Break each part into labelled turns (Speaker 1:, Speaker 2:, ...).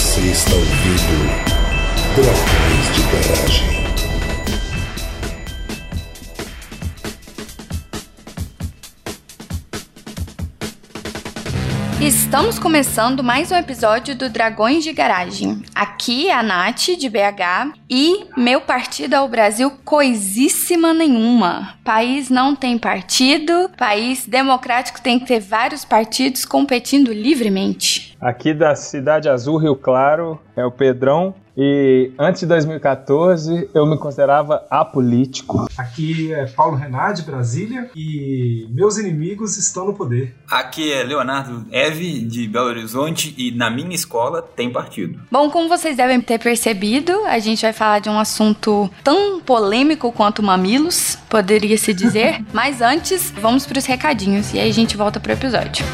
Speaker 1: Você está ouvindo Dragões de Garagem.
Speaker 2: Estamos começando mais um episódio do Dragões de Garagem. Aqui é a Nath, de BH, e meu partido é o Brasil coisíssima nenhuma. País não tem partido, país democrático tem que ter vários partidos competindo livremente.
Speaker 3: Aqui da Cidade Azul, Rio Claro, é o Pedrão. E antes de 2014 eu me considerava apolítico.
Speaker 4: Aqui é Paulo Renard, de Brasília, e meus inimigos estão no poder.
Speaker 5: Aqui é Leonardo Eve, de Belo Horizonte, e na minha escola tem partido.
Speaker 2: Bom, como vocês devem ter percebido, a gente vai falar de um assunto tão polêmico quanto mamilos, poderia se dizer. Mas antes, vamos para os recadinhos e aí a gente volta pro episódio.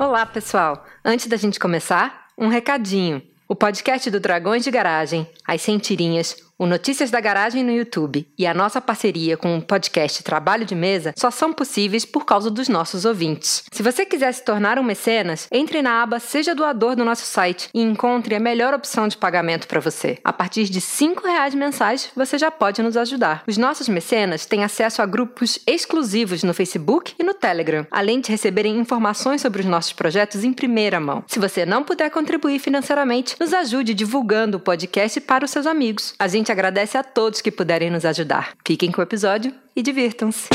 Speaker 6: Olá, pessoal! Antes da gente começar, um recadinho. O podcast do Dragões de Garagem, As Sentirinhas, o Notícias da Garagem no YouTube e a nossa parceria com o podcast Trabalho de Mesa só são possíveis por causa dos nossos ouvintes. Se você quiser se tornar um mecenas, entre na aba Seja Doador do nosso site e encontre a melhor opção de pagamento para você. A partir de R$ reais mensais, você já pode nos ajudar. Os nossos mecenas têm acesso a grupos exclusivos no Facebook e no Telegram, além de receberem informações sobre os nossos projetos em primeira mão. Se você não puder contribuir financeiramente, nos ajude divulgando o podcast para os seus amigos. A gente agradece a todos que puderem nos ajudar. Fiquem com o episódio e divirtam-se.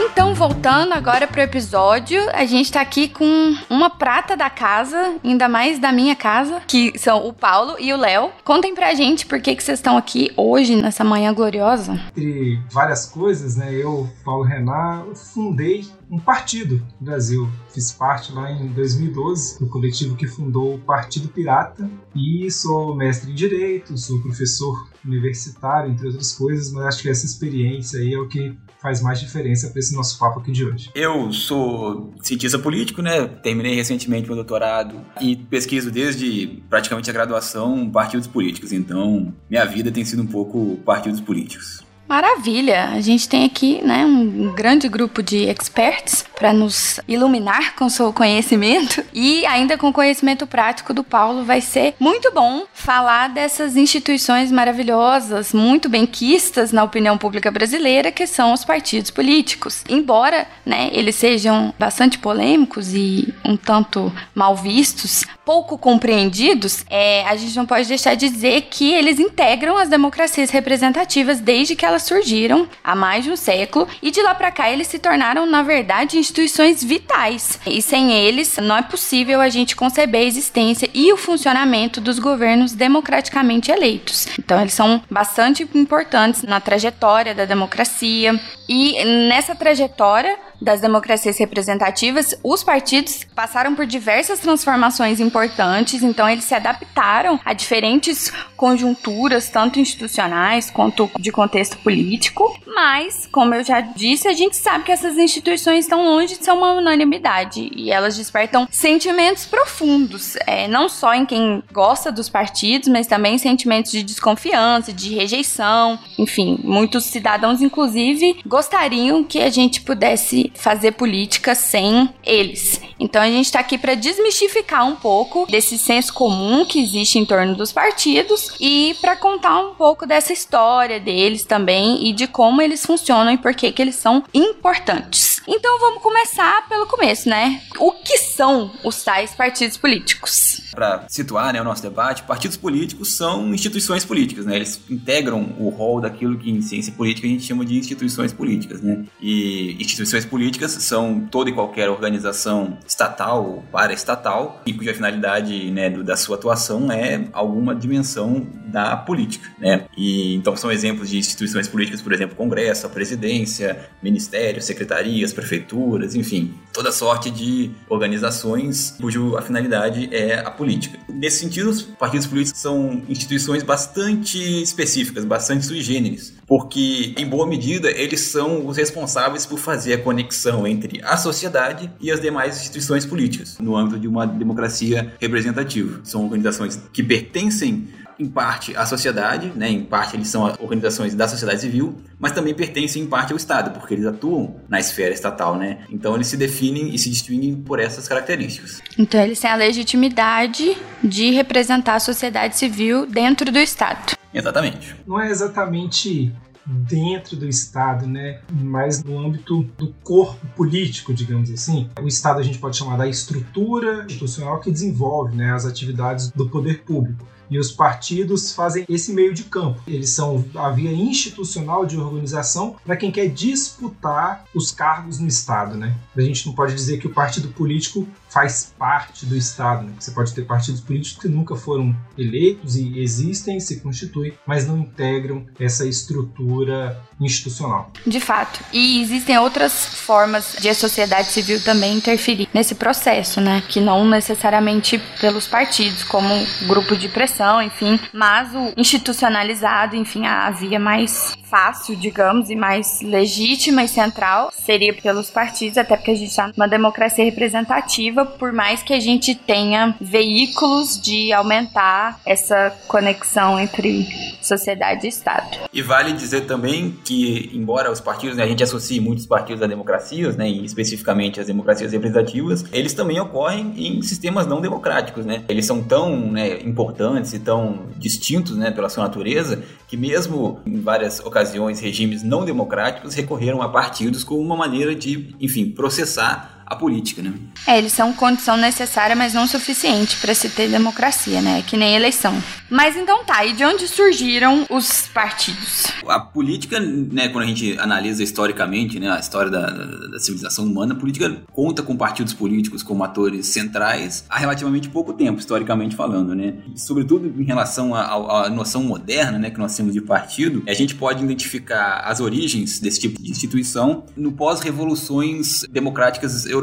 Speaker 2: Então, voltando agora pro episódio, a gente tá aqui com uma prata da casa, ainda mais da minha casa, que são o Paulo e o Léo. Contem pra gente por que, que vocês estão aqui hoje, nessa manhã gloriosa.
Speaker 4: Entre várias coisas, né, eu, Paulo Renan, fundei um partido no Brasil. Fiz parte lá em 2012 do coletivo que fundou o Partido Pirata e sou mestre em Direito, sou professor universitário, entre outras coisas, mas acho que essa experiência aí é o que faz mais diferença para esse nosso papo aqui de hoje.
Speaker 5: Eu sou cientista político, né? Terminei recentemente meu doutorado e pesquiso desde praticamente a graduação partidos políticos. Então, minha vida tem sido um pouco partidos políticos.
Speaker 2: Maravilha! A gente tem aqui né, um grande grupo de experts para nos iluminar com seu conhecimento e ainda com o conhecimento prático do Paulo. Vai ser muito bom falar dessas instituições maravilhosas, muito benquistas na opinião pública brasileira, que são os partidos políticos. Embora né, eles sejam bastante polêmicos e um tanto mal vistos, pouco compreendidos, é, a gente não pode deixar de dizer que eles integram as democracias representativas desde que elas surgiram há mais de um século e de lá para cá eles se tornaram, na verdade, instituições vitais. E sem eles, não é possível a gente conceber a existência e o funcionamento dos governos democraticamente eleitos. Então, eles são bastante importantes na trajetória da democracia. E nessa trajetória das democracias representativas, os partidos passaram por diversas transformações importantes, então eles se adaptaram a diferentes conjunturas, tanto institucionais quanto de contexto político. Mas, como eu já disse, a gente sabe que essas instituições estão longe de ser uma unanimidade e elas despertam sentimentos profundos, é, não só em quem gosta dos partidos, mas também sentimentos de desconfiança, de rejeição. Enfim, muitos cidadãos, inclusive, gostariam que a gente pudesse fazer política sem eles. Então a gente está aqui para desmistificar um pouco desse senso comum que existe em torno dos partidos e para contar um pouco dessa história deles também e de como eles funcionam e por que que eles são importantes. Então vamos começar pelo começo, né? O que são os tais partidos políticos?
Speaker 5: Para situar né, o nosso debate, partidos políticos são instituições políticas, né? Eles integram o rol daquilo que em ciência política a gente chama de instituições políticas, né? E instituições políticas são toda e qualquer organização estatal ou paraestatal e cuja finalidade né, do, da sua atuação é alguma dimensão da política, né? E então são exemplos de instituições políticas, por exemplo, Congresso, a Presidência, Ministérios, Secretarias, Prefeituras, enfim, toda sorte de organizações cuja finalidade é a política. Nesse sentido, os partidos políticos são instituições bastante específicas, bastante sui generis, porque, em boa medida, eles são os responsáveis por fazer a conexão entre a sociedade e as demais instituições políticas, no âmbito de uma democracia representativa. São organizações que pertencem em parte à sociedade, né, em parte eles são organizações da sociedade civil, mas também pertencem em parte ao Estado, porque eles atuam na esfera estatal, né? Então eles se definem e se distinguem por essas características.
Speaker 2: Então eles têm a legitimidade de representar a sociedade civil dentro do Estado.
Speaker 5: Exatamente.
Speaker 4: Não é exatamente dentro do Estado, né? Mas no âmbito do corpo político, digamos assim. O Estado a gente pode chamar da estrutura institucional que desenvolve né, as atividades do poder público. E os partidos fazem esse meio de campo. Eles são a via institucional de organização para quem quer disputar os cargos no Estado, né? A gente não pode dizer que o partido político faz parte do Estado. Né? Você pode ter partidos políticos que nunca foram eleitos e existem, se constituem, mas não integram essa estrutura institucional.
Speaker 2: De fato. E existem outras formas de a sociedade civil também interferir nesse processo, né? Que não necessariamente pelos partidos, como grupo de pressão, enfim, mas o institucionalizado, enfim, a via mais fácil, digamos, e mais legítima e central seria pelos partidos, até porque a gente está numa democracia representativa, por mais que a gente tenha veículos de aumentar essa conexão entre sociedade e Estado.
Speaker 5: E vale dizer também que, embora os partidos, né, a gente associe muitos partidos a democracias, né, e especificamente as democracias representativas, eles também ocorrem em sistemas não democráticos, né? Eles são tão né, importantes e tão distintos, né, pela sua natureza, que mesmo em várias ocasiões regimes não democráticos recorreram a partidos como uma maneira de, enfim, processar a política, né?
Speaker 2: É, eles são condição necessária, mas não suficiente para se ter democracia, né? Que nem eleição. Mas então tá, e de onde surgiram os partidos?
Speaker 5: A política, né, quando a gente analisa historicamente, né, a história da, da, da civilização humana, a política conta com partidos políticos como atores centrais há relativamente pouco tempo, historicamente falando, né? Sobretudo em relação à noção moderna, né, que nós temos de partido, a gente pode identificar as origens desse tipo de instituição no pós-revoluções democráticas europeias,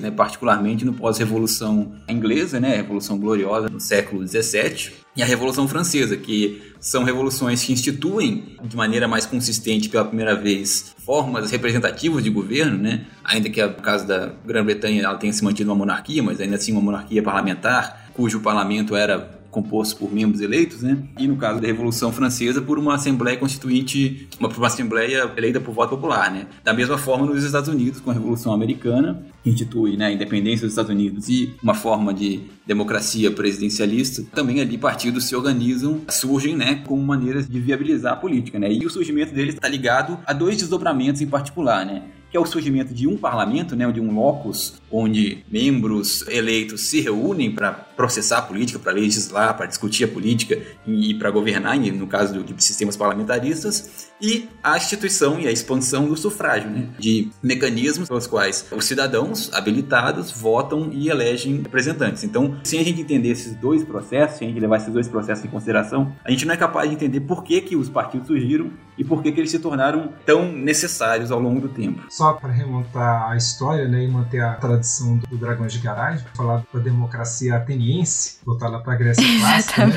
Speaker 5: né, particularmente no pós-revolução inglesa, né, a Revolução Gloriosa no século 17, e a Revolução Francesa, que são revoluções que instituem de maneira mais consistente pela primeira vez formas representativas de governo, né? Ainda que no caso da Grã-Bretanha ela tenha se mantido uma monarquia, mas ainda assim uma monarquia parlamentar, cujo parlamento era composto por membros eleitos, né? E no caso da Revolução Francesa, por uma Assembleia Constituinte, uma, uma Assembleia eleita por voto popular, né? Da mesma forma nos Estados Unidos, com a Revolução Americana, que institui né, a independência dos Estados Unidos e uma forma de democracia presidencialista, também ali partidos se organizam, surgem né, como maneiras de viabilizar a política. Né? E o surgimento deles está ligado a dois desdobramentos em particular, né? que é o surgimento de um parlamento, né, de um locus, onde membros eleitos se reúnem para processar a política, para legislar, para discutir a política e, para governar, no caso de sistemas parlamentaristas, e a instituição e a expansão do sufrágio, né, de mecanismos pelos quais os cidadãos habilitados votam e elegem representantes. Então, sem a gente entender esses dois processos, sem a gente levar esses dois processos em consideração, a gente não é capaz de entender por que, que os partidos surgiram e por que, que eles se tornaram tão necessários ao longo do tempo.
Speaker 4: Só para remontar a história né, e manter a tradição do Dragões de Garagem, falar da democracia ateniense, voltar lá para a Grécia clássica, né,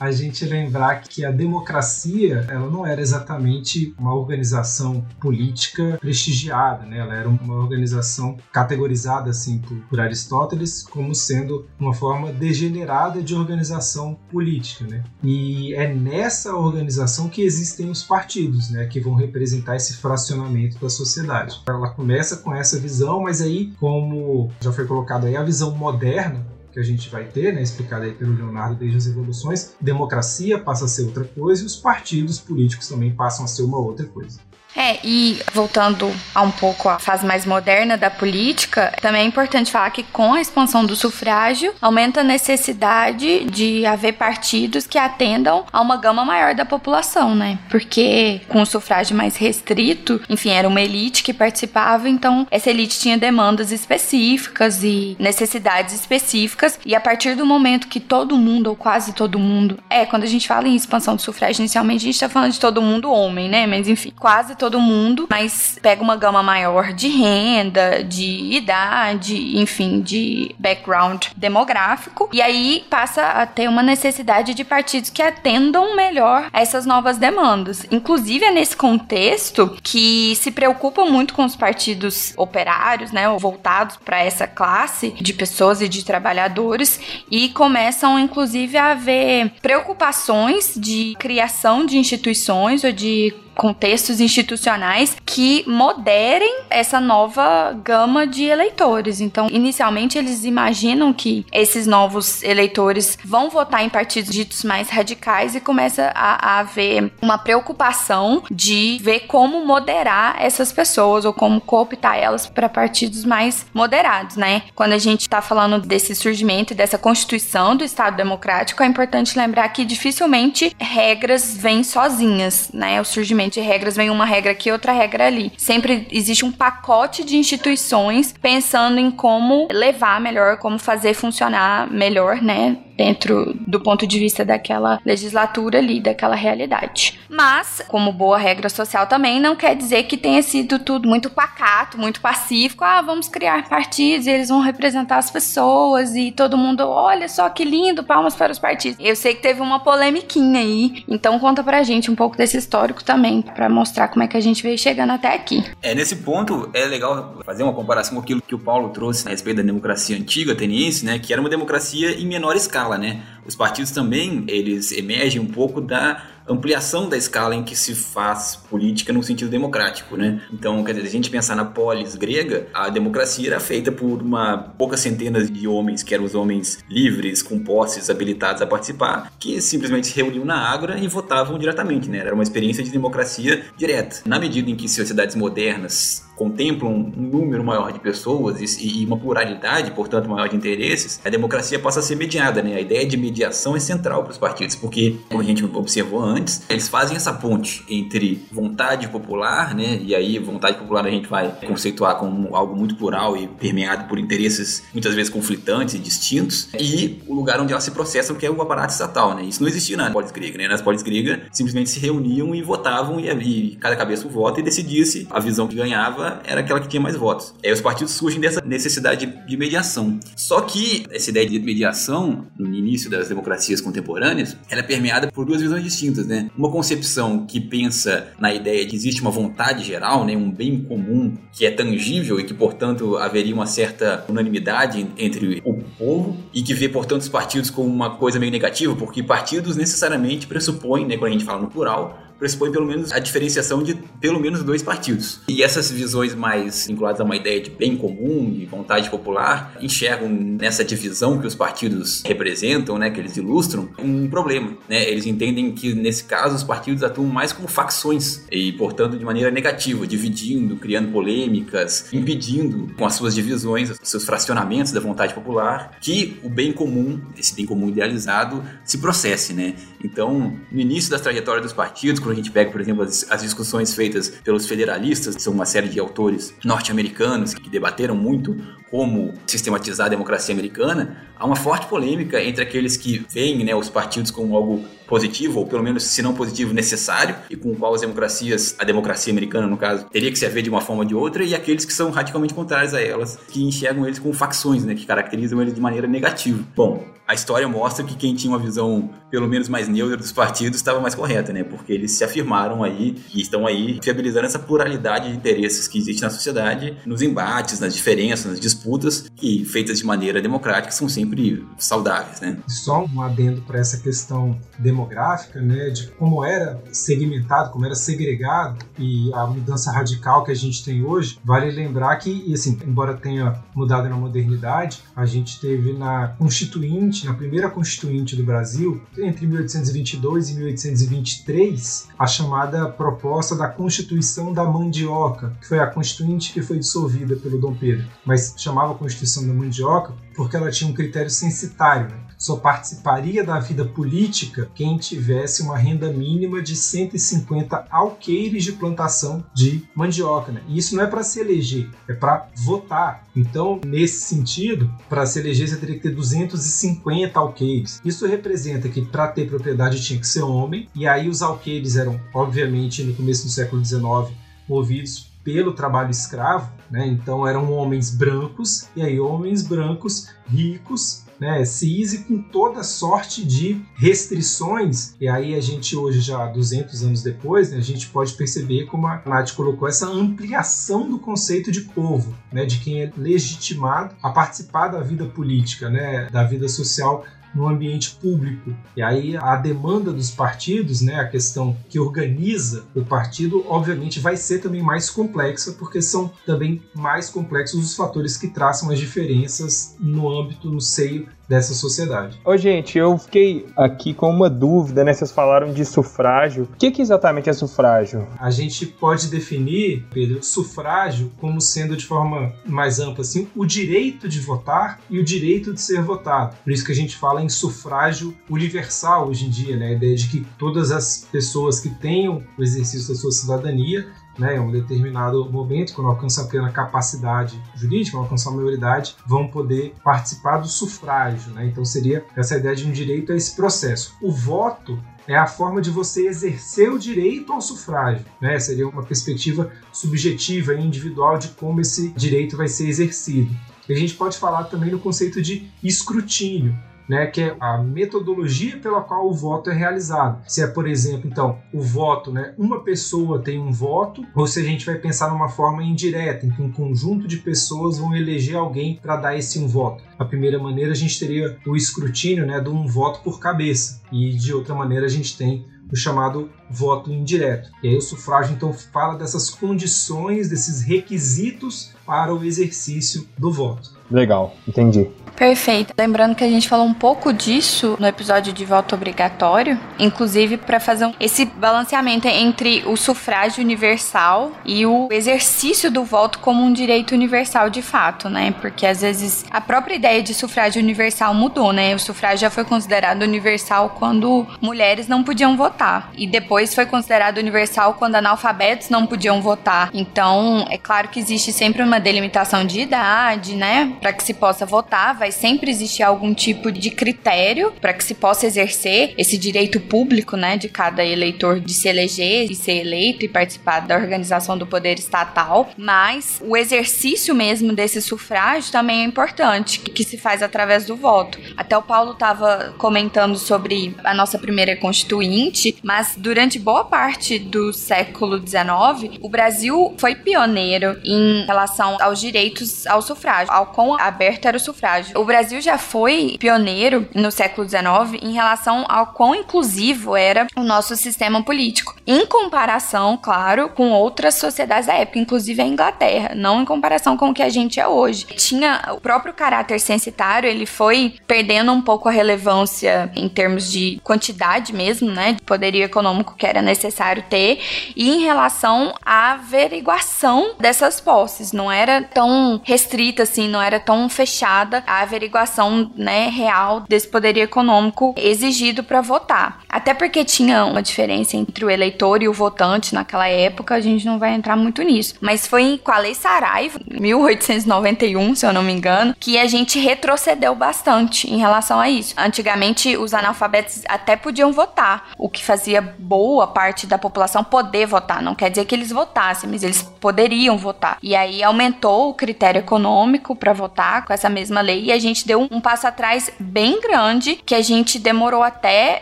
Speaker 4: a gente lembrar que a democracia ela não era exatamente uma organização política prestigiada, né? ela era uma organização categorizada assim por, por Aristóteles como sendo uma forma degenerada de organização política. Né? E é nessa organização que existem os partidos partidos, né, que vão representar esse fracionamento da sociedade. Ela começa com essa visão, mas aí, como já foi colocado aí, a visão moderna que a gente vai ter, né, explicada aí pelo Leonardo desde as revoluções, democracia passa a ser outra coisa e os partidos políticos também passam a ser uma outra coisa.
Speaker 2: É, e voltando a um pouco à fase mais moderna da política, também é importante falar que com a expansão do sufrágio, aumenta a necessidade de haver partidos que atendam a uma gama maior da população, né? Porque com o sufrágio mais restrito, enfim, era uma elite que participava, então essa elite tinha demandas específicas e necessidades específicas, e a partir do momento que todo mundo, ou quase todo mundo, é, quando a gente fala em expansão do sufrágio, inicialmente a gente tá falando de todo mundo homem, né? Mas enfim, quase todo mundo, mas pega uma gama maior de renda, de idade, enfim, de background demográfico. E aí passa a ter uma necessidade de partidos que atendam melhor a essas novas demandas. Inclusive é nesse contexto que se preocupam muito com os partidos operários, né, voltados para essa classe de pessoas e de trabalhadores e começam inclusive a haver preocupações de criação de instituições ou de contextos institucionais que moderem essa nova gama de eleitores. Então, inicialmente eles imaginam que esses novos eleitores vão votar em partidos ditos mais radicais e começa a, a haver uma preocupação de ver como moderar essas pessoas ou como cooptar elas para partidos mais moderados, né? Quando a gente está falando desse surgimento e dessa constituição do Estado Democrático, é importante lembrar que dificilmente regras vêm sozinhas, né? O surgimento de regras, vem uma regra aqui, outra regra ali. Sempre existe um pacote de instituições pensando em como levar melhor, como fazer funcionar melhor, né? Dentro do ponto de vista daquela legislatura ali, daquela realidade. Mas, como boa regra social também, não quer dizer que tenha sido tudo muito pacato, muito pacífico. Ah, vamos criar partidos e eles vão representar as pessoas e todo mundo, olha só que lindo, palmas para os partidos. Eu sei que teve uma polemiquinha aí, então conta pra gente um pouco desse histórico também, para mostrar como é que a gente veio chegando até aqui.
Speaker 5: É, nesse ponto é legal fazer uma comparação com aquilo que o Paulo trouxe a respeito da democracia antiga ateniense, né, que era uma democracia em menor escala escala, né? Os partidos também, eles emergem um pouco da ampliação da escala em que se faz política no sentido democrático, né? Então, quer dizer, a gente pensar na polis grega, a democracia era feita por uma poucas centenas de homens, que eram os homens livres, com posses, habilitados a participar, que simplesmente se reuniam na ágora e votavam diretamente, né? Era uma experiência de democracia direta. Na medida em que sociedades modernas contemplam um número maior de pessoas e, uma pluralidade, portanto, maior de interesses, a democracia passa a ser mediada, né? A ideia de mediação é central para os partidos, porque, como a gente observou antes, eles fazem essa ponte entre vontade popular, né? E aí, vontade popular a gente vai conceituar como algo muito plural e permeado por interesses muitas vezes conflitantes e distintos, e o lugar onde elas se processam, que é o aparato estatal, né? Isso não existia na polis grega, né? Nas polis gregas, simplesmente se reuniam e votavam, e, e cada cabeça um voto e decidia-se a visão que ganhava era aquela que tinha mais votos. Aí os partidos surgem dessa necessidade de mediação. Só que essa ideia de mediação, no início das democracias contemporâneas, ela é permeada por duas visões distintas, né? Uma concepção que pensa na ideia de que existe uma vontade geral, né? um bem comum que é tangível e que, portanto, haveria uma certa unanimidade entre o povo e que vê, portanto, os partidos como uma coisa meio negativa, porque partidos necessariamente pressupõem, né, quando a gente fala no plural, pressupõe pelo menos a diferenciação de pelo menos dois partidos. E essas visões mais vinculadas a uma ideia de bem comum, de vontade popular, enxergam nessa divisão que os partidos representam, né, que eles ilustram, um problema. Né? Eles entendem que, nesse caso, os partidos atuam mais como facções e, portanto, de maneira negativa, dividindo, criando polêmicas, impedindo com as suas divisões, seus fracionamentos da vontade popular, que o bem comum, esse bem comum idealizado, se processe. Né? Então, no início das trajetórias dos partidos, quando a gente pega, por exemplo, as, as discussões feitas pelos federalistas, que são uma série de autores norte-americanos que debateram muito como sistematizar a democracia americana, há uma forte polêmica entre aqueles que veem né, os partidos como algo positivo, ou pelo menos, se não positivo, necessário, e com o qual as democracias, a democracia americana, no caso, teria que se haver de uma forma ou de outra, e aqueles que são radicalmente contrários a elas, que enxergam eles como facções, né, que caracterizam eles de maneira negativa. Bom, a história mostra que quem tinha uma visão, pelo menos mais neutra dos partidos, estava mais correta, né, porque eles se afirmaram aí e estão aí viabilizando essa pluralidade de interesses que existe na sociedade, nos embates, nas diferenças, nas disputas, que feitas de maneira democrática são sempre saudáveis, né.
Speaker 4: Só um adendo para essa questão demográfica, né, de como era segmentado, como era segregado e a mudança radical que a gente tem hoje, vale lembrar que, assim, embora tenha mudado na modernidade, a gente teve na Constituinte, na primeira Constituinte do Brasil, entre 1822 e 1823, a chamada proposta da Constituição da Mandioca, que foi a Constituinte que foi dissolvida pelo Dom Pedro, mas chamava Constituição da Mandioca porque ela tinha um critério censitário, né? Só participaria da vida política quem tivesse uma renda mínima de 150 alqueires de plantação de mandioca. Né? E isso não é para se eleger, é para votar. Então, nesse sentido, para se eleger você teria que ter 250 alqueires. Isso representa que para ter propriedade tinha que ser homem, e aí os alqueires eram, obviamente, no começo do século XIX, movidos pelo trabalho escravo, né? Então eram homens brancos e aí homens brancos ricos né, cis e com toda sorte de restrições. E aí a gente hoje já 200 anos depois, né, a gente pode perceber como a Nath colocou essa ampliação do conceito de povo, né, de quem é legitimado a participar da vida política, né, da vida social no ambiente público. E aí a demanda dos partidos, né, a questão que organiza o partido, obviamente vai ser também mais complexa, porque são também mais complexos os fatores que traçam as diferenças no âmbito, no seio dessa sociedade.
Speaker 3: Ô, gente, eu fiquei aqui com uma dúvida, né? Vocês falaram de sufrágio. O que, que exatamente é sufrágio?
Speaker 4: A gente pode definir, Pedro, sufrágio como sendo de forma mais ampla assim, o direito de votar e o direito de ser votado. Por isso que a gente fala em sufrágio universal hoje em dia, né? A ideia de que todas as pessoas que tenham o exercício da sua cidadania né, em um determinado momento, quando alcançam a plena capacidade jurídica, quando a maioridade, vão poder participar do sufrágio. Né? Então seria essa ideia de um direito a esse processo. O voto é a forma de você exercer o direito ao sufrágio. Né? Seria uma perspectiva subjetiva e individual de como esse direito vai ser exercido. E a gente pode falar também no conceito de escrutínio né, que é a metodologia pela qual o voto é realizado. Se é, por exemplo, então, o voto, né, uma pessoa tem um voto, ou se a gente vai pensar numa forma indireta, em que um conjunto de pessoas vão eleger alguém para dar esse um voto. A primeira maneira a gente teria o escrutínio, né, de um voto por cabeça, e de outra maneira a gente tem o chamado voto indireto. E aí o sufrágio então fala dessas condições, desses requisitos para o exercício do voto.
Speaker 3: Legal, entendi.
Speaker 2: Perfeito. Lembrando que a gente falou um pouco disso no episódio de voto obrigatório, inclusive para fazer esse balanceamento entre o sufrágio universal e o exercício do voto como um direito universal de fato, né? Porque às vezes a própria ideia de sufrágio universal mudou, né? O sufrágio já foi considerado universal quando mulheres não podiam votar e depois foi considerado universal quando analfabetos não podiam votar. Então, é claro que existe sempre uma delimitação de idade, né, para que se possa votar, vai sempre existir algum tipo de critério para que se possa exercer esse direito público, né, de cada eleitor de se eleger e ser eleito e participar da organização do poder estatal, mas o exercício mesmo desse sufrágio também é importante, que se faz através do voto. Até o Paulo estava comentando sobre a nossa primeira constituinte, mas durante boa parte do século XIX, o Brasil foi pioneiro em relação aos direitos ao sufrágio, ao quão aberto era o sufrágio o Brasil já foi pioneiro no século XIX em relação ao quão inclusivo era o nosso sistema político. Em comparação, claro, com outras sociedades da época, inclusive a Inglaterra, não em comparação com o que a gente é hoje. Tinha o próprio caráter censitário, ele foi perdendo um pouco a relevância em termos de quantidade mesmo, né, de poderio econômico que era necessário ter, e em relação à averiguação dessas posses, não era tão restrita assim, não era tão fechada a averiguação né, real desse poderio econômico exigido para votar. Até porque tinha uma diferença entre o eleitor e o votante naquela época, a gente não vai entrar muito nisso. Mas foi com a Lei Saraiva, 1891, se eu não me engano, que a gente retrocedeu bastante em relação a isso. Antigamente, os analfabetos até podiam votar, o que fazia boa parte da população poder votar. Não quer dizer que eles votassem, mas eles poderiam votar. E aí aumentou o critério econômico para votar com essa mesma lei e a gente deu um passo atrás bem grande, que a gente demorou até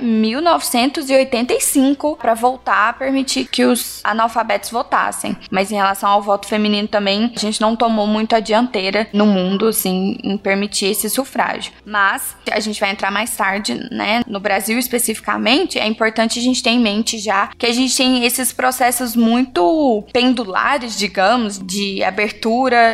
Speaker 2: 1985 para voltar a permitir que os analfabetos votassem. Mas em relação ao voto feminino também, a gente não tomou muito a dianteira no mundo, assim, em permitir esse sufrágio. Mas a gente vai entrar mais tarde, né? No Brasil especificamente, é importante a gente ter em mente já que a gente tem esses processos muito pendulares, digamos, de abertura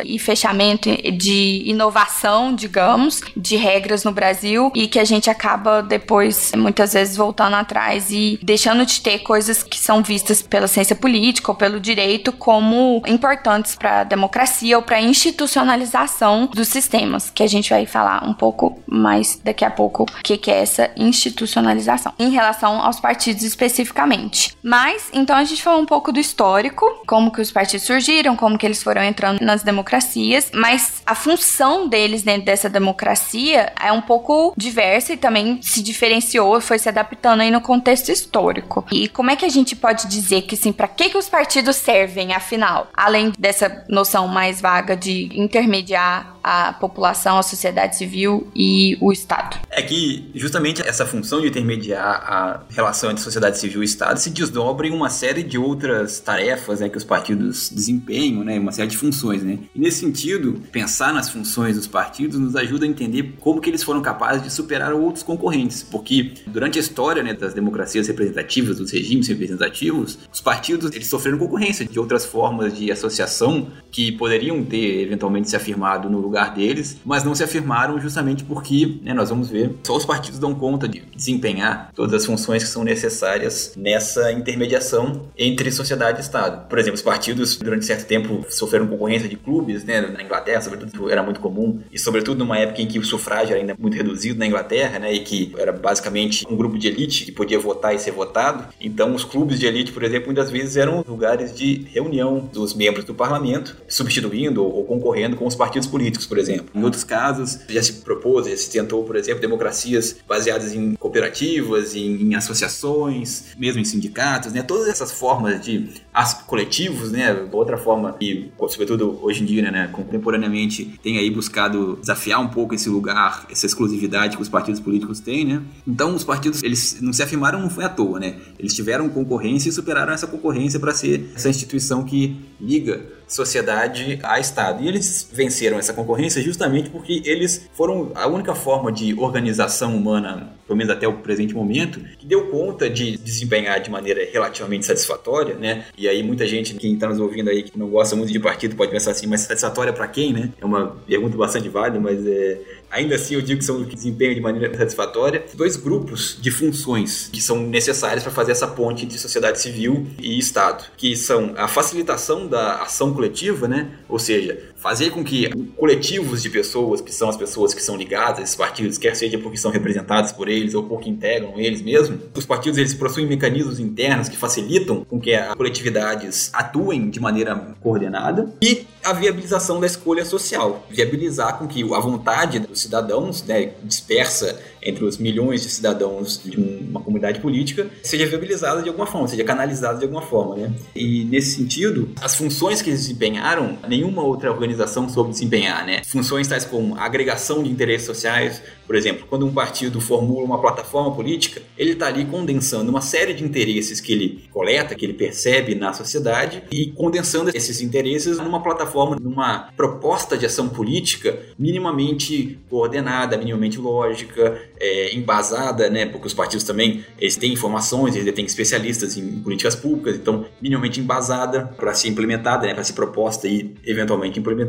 Speaker 2: e fechamento, de inovação, digamos de regras no Brasil e que a gente acaba depois, muitas vezes, voltando atrás e deixando de ter coisas que são vistas pela ciência política ou pelo direito como importantes para a democracia ou para a institucionalização dos sistemas, que a gente vai falar um pouco mais daqui a pouco o que, que é essa institucionalização em relação aos partidos especificamente. Mas, então a gente falou um pouco do histórico, como que os partidos surgiram, como que eles foram entrando nas democracias, mas a função deles dentro dessa democracia é um pouco diversa e também se diferenciou, foi se adaptando aí no contexto histórico. E como é que a gente pode dizer que, assim, para que, que os partidos servem, afinal? Além dessa noção mais vaga de intermediar a população, a sociedade civil e o Estado.
Speaker 5: É que justamente essa função de intermediar a relação entre sociedade civil e Estado se desdobra em uma série de outras tarefas né, que os partidos desempenham, né, uma série de funções. Né? E nesse sentido, pensar nas funções dos partidos nos ajuda a entender como que eles foram capazes de superar outros concorrentes, porque durante a história né, das democracias representativas, dos regimes representativos, os partidos eles sofreram concorrência de outras formas de associação que poderiam ter eventualmente se afirmado no lugar deles, mas não se afirmaram justamente porque, né, nós vamos ver, só os partidos dão conta de desempenhar todas as funções que são necessárias nessa intermediação entre sociedade e Estado. Por exemplo, os partidos durante certo tempo sofreram concorrência de clubes, né, na Inglaterra, sobretudo era muito comum, e sobretudo numa época em que o sufrágio era ainda muito reduzido na Inglaterra, né, e que era basicamente um grupo de elite que podia votar e ser votado. Então, os clubes de elite, por exemplo, muitas vezes eram lugares de reunião dos membros do parlamento, substituindo ou concorrendo com os partidos políticos por exemplo. Em outros casos, já se propôs, já se tentou, por exemplo, democracias baseadas em cooperativas, em, em associações, mesmo em sindicatos, né? Todas essas formas de coletivos, né? Outra forma e sobretudo hoje em dia, né, contemporaneamente, tem aí buscado desafiar um pouco esse lugar, essa exclusividade que os partidos políticos têm, né? Então, os partidos, eles não se afirmaram não foi à toa, né? Eles tiveram concorrência e superaram essa concorrência para ser essa instituição que liga sociedade a Estado. E eles venceram essa concorrência justamente porque eles foram a única forma de organização humana, pelo menos até o presente momento, que deu conta de desempenhar de maneira relativamente satisfatória, né? E aí muita gente, quem está nos ouvindo aí, que não gosta muito de partido, pode pensar assim, mas satisfatória para quem, né? É uma pergunta bastante válida, mas é, ainda assim eu digo que são que desempenham de maneira satisfatória, dois grupos de funções que são necessárias para fazer essa ponte entre sociedade civil e Estado, que são a facilitação da ação coletiva, né? Ou seja, fazer com que coletivos de pessoas, que são as pessoas que são ligadas a esses partidos, quer seja porque são representados por eles ou porque integram eles mesmos, os partidos eles possuem mecanismos internos que facilitam com que as coletividades atuem de maneira coordenada e a viabilização da escolha social, viabilizar com que a vontade dos cidadãos, né, dispersa entre os milhões de cidadãos de uma comunidade política, seja viabilizada de alguma forma, seja canalizada de alguma forma, né? E nesse sentido, as funções que eles desempenharam, nenhuma outra organização soube desempenhar, né? Funções tais como agregação de interesses sociais, por exemplo, quando um partido formula uma plataforma política, ele está ali condensando uma série de interesses que ele coleta, que ele percebe na sociedade e condensando esses interesses numa plataforma, numa proposta de ação política minimamente coordenada, minimamente lógica, é, embasada, né? Porque os partidos também eles têm informações, eles têm especialistas em políticas públicas, então minimamente embasada para ser implementada, né? Para ser proposta e eventualmente implementada.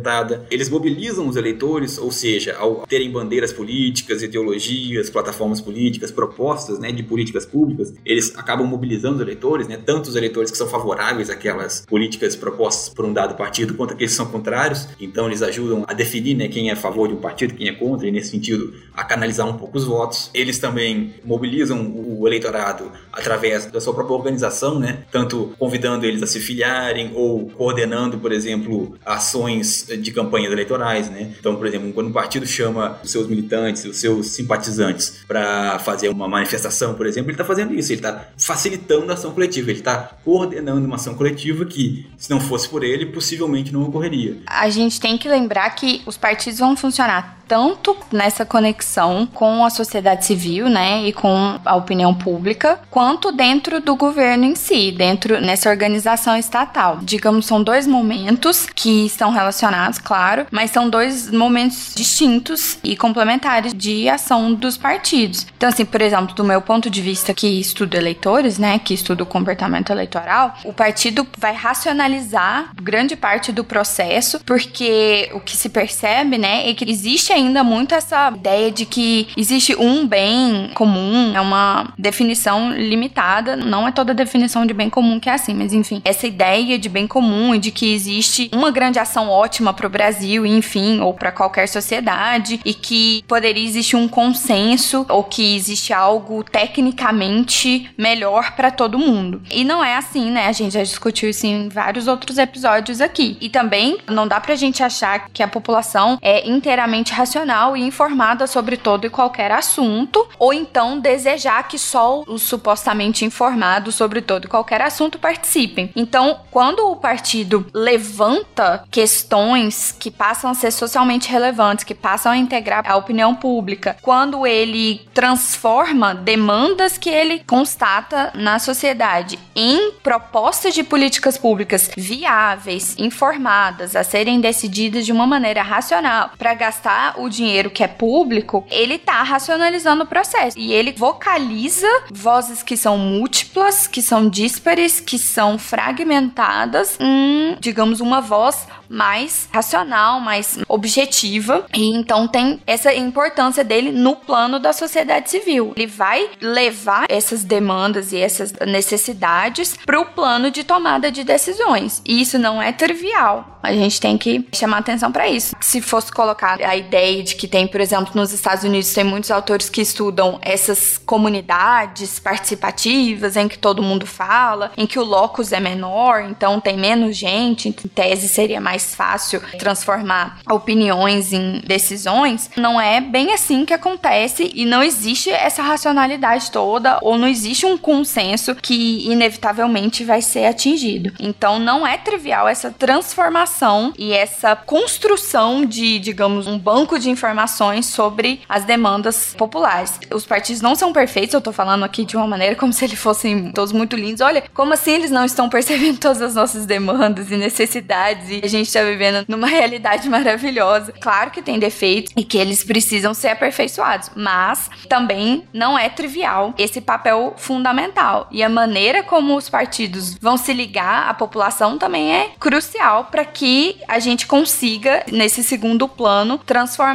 Speaker 5: Eles mobilizam os eleitores, ou seja, ao terem bandeiras políticas, ideologias, plataformas políticas, propostas, né? De políticas públicas, eles acabam mobilizando os eleitores, né? Tanto os eleitores que são favoráveis àquelas políticas propostas por um dado partido, quanto aqueles que são contrários. Então eles ajudam a definir, né? Quem é a favor de um partido, quem é contra, e nesse sentido a canalizar um pouco os votos. Eles também mobilizam o eleitorado através da sua própria organização, né? Tanto convidando eles a se filiarem ou coordenando, por exemplo, ações de campanhas eleitorais, né? Então, por exemplo, quando um partido chama os seus militantes, os seus simpatizantes para fazer uma manifestação, por exemplo, ele está fazendo isso, ele está facilitando a ação coletiva, ele está coordenando uma ação coletiva que, se não fosse por ele, possivelmente não ocorreria.
Speaker 2: A gente tem que lembrar que os partidos vão funcionar tanto nessa conexão com a sociedade civil, né, e com a opinião pública, quanto dentro do governo em si, dentro nessa organização estatal. Digamos, são dois momentos que estão relacionados, claro, mas são dois momentos distintos e complementares de ação dos partidos. Então, assim, por exemplo, do meu ponto de vista que estudo eleitores, né, que estudo o comportamento eleitoral, o partido vai racionalizar grande parte do processo, porque o que se percebe, né, é que existe ainda muito essa ideia de que existe um bem comum, é uma definição limitada, não é toda definição de bem comum que é assim, mas enfim, essa ideia de bem comum e de que existe uma grande ação ótima para o Brasil, enfim, ou para qualquer sociedade, e que poderia existir um consenso ou que existe algo tecnicamente melhor para todo mundo. E não é assim, né? A gente já discutiu isso em vários outros episódios aqui. E também não dá pra gente achar que a população é inteiramente racional racional e informada sobre todo e qualquer assunto, ou então desejar que só os supostamente informados sobre todo e qualquer assunto participem. Então, quando o partido levanta questões que passam a ser socialmente relevantes, que passam a integrar a opinião pública, quando ele transforma demandas que ele constata na sociedade em propostas de políticas públicas viáveis, informadas, a serem decididas de uma maneira racional para gastar o dinheiro que é público, ele está racionalizando o processo e ele vocaliza vozes que são múltiplas, que são díspares, que são fragmentadas em, digamos, uma voz mais racional, mais objetiva. E então tem essa importância dele no plano da sociedade civil. Ele vai levar essas demandas e essas necessidades para o plano de tomada de decisões. E isso não é trivial. A gente tem que chamar atenção para isso. Se fosse colocar a ideia de que tem, por exemplo, nos Estados Unidos tem muitos autores que estudam essas comunidades participativas em que todo mundo fala, em que o locus é menor, então tem menos gente, em tese seria mais fácil transformar opiniões em decisões, não é bem assim que acontece e não existe essa racionalidade toda ou não existe um consenso que inevitavelmente vai ser atingido. Então não é trivial essa transformação e essa construção de, digamos, um banco de informações sobre as demandas populares. Os partidos não são perfeitos, eu tô falando aqui de uma maneira como se eles fossem todos muito lindos. Olha, como assim eles não estão percebendo todas as nossas demandas e necessidades e a gente está vivendo numa realidade maravilhosa. Claro que tem defeitos e que eles precisam ser aperfeiçoados, mas também não é trivial esse papel fundamental. E a maneira como os partidos vão se ligar à população também é crucial para que a gente consiga, nesse segundo plano, transformar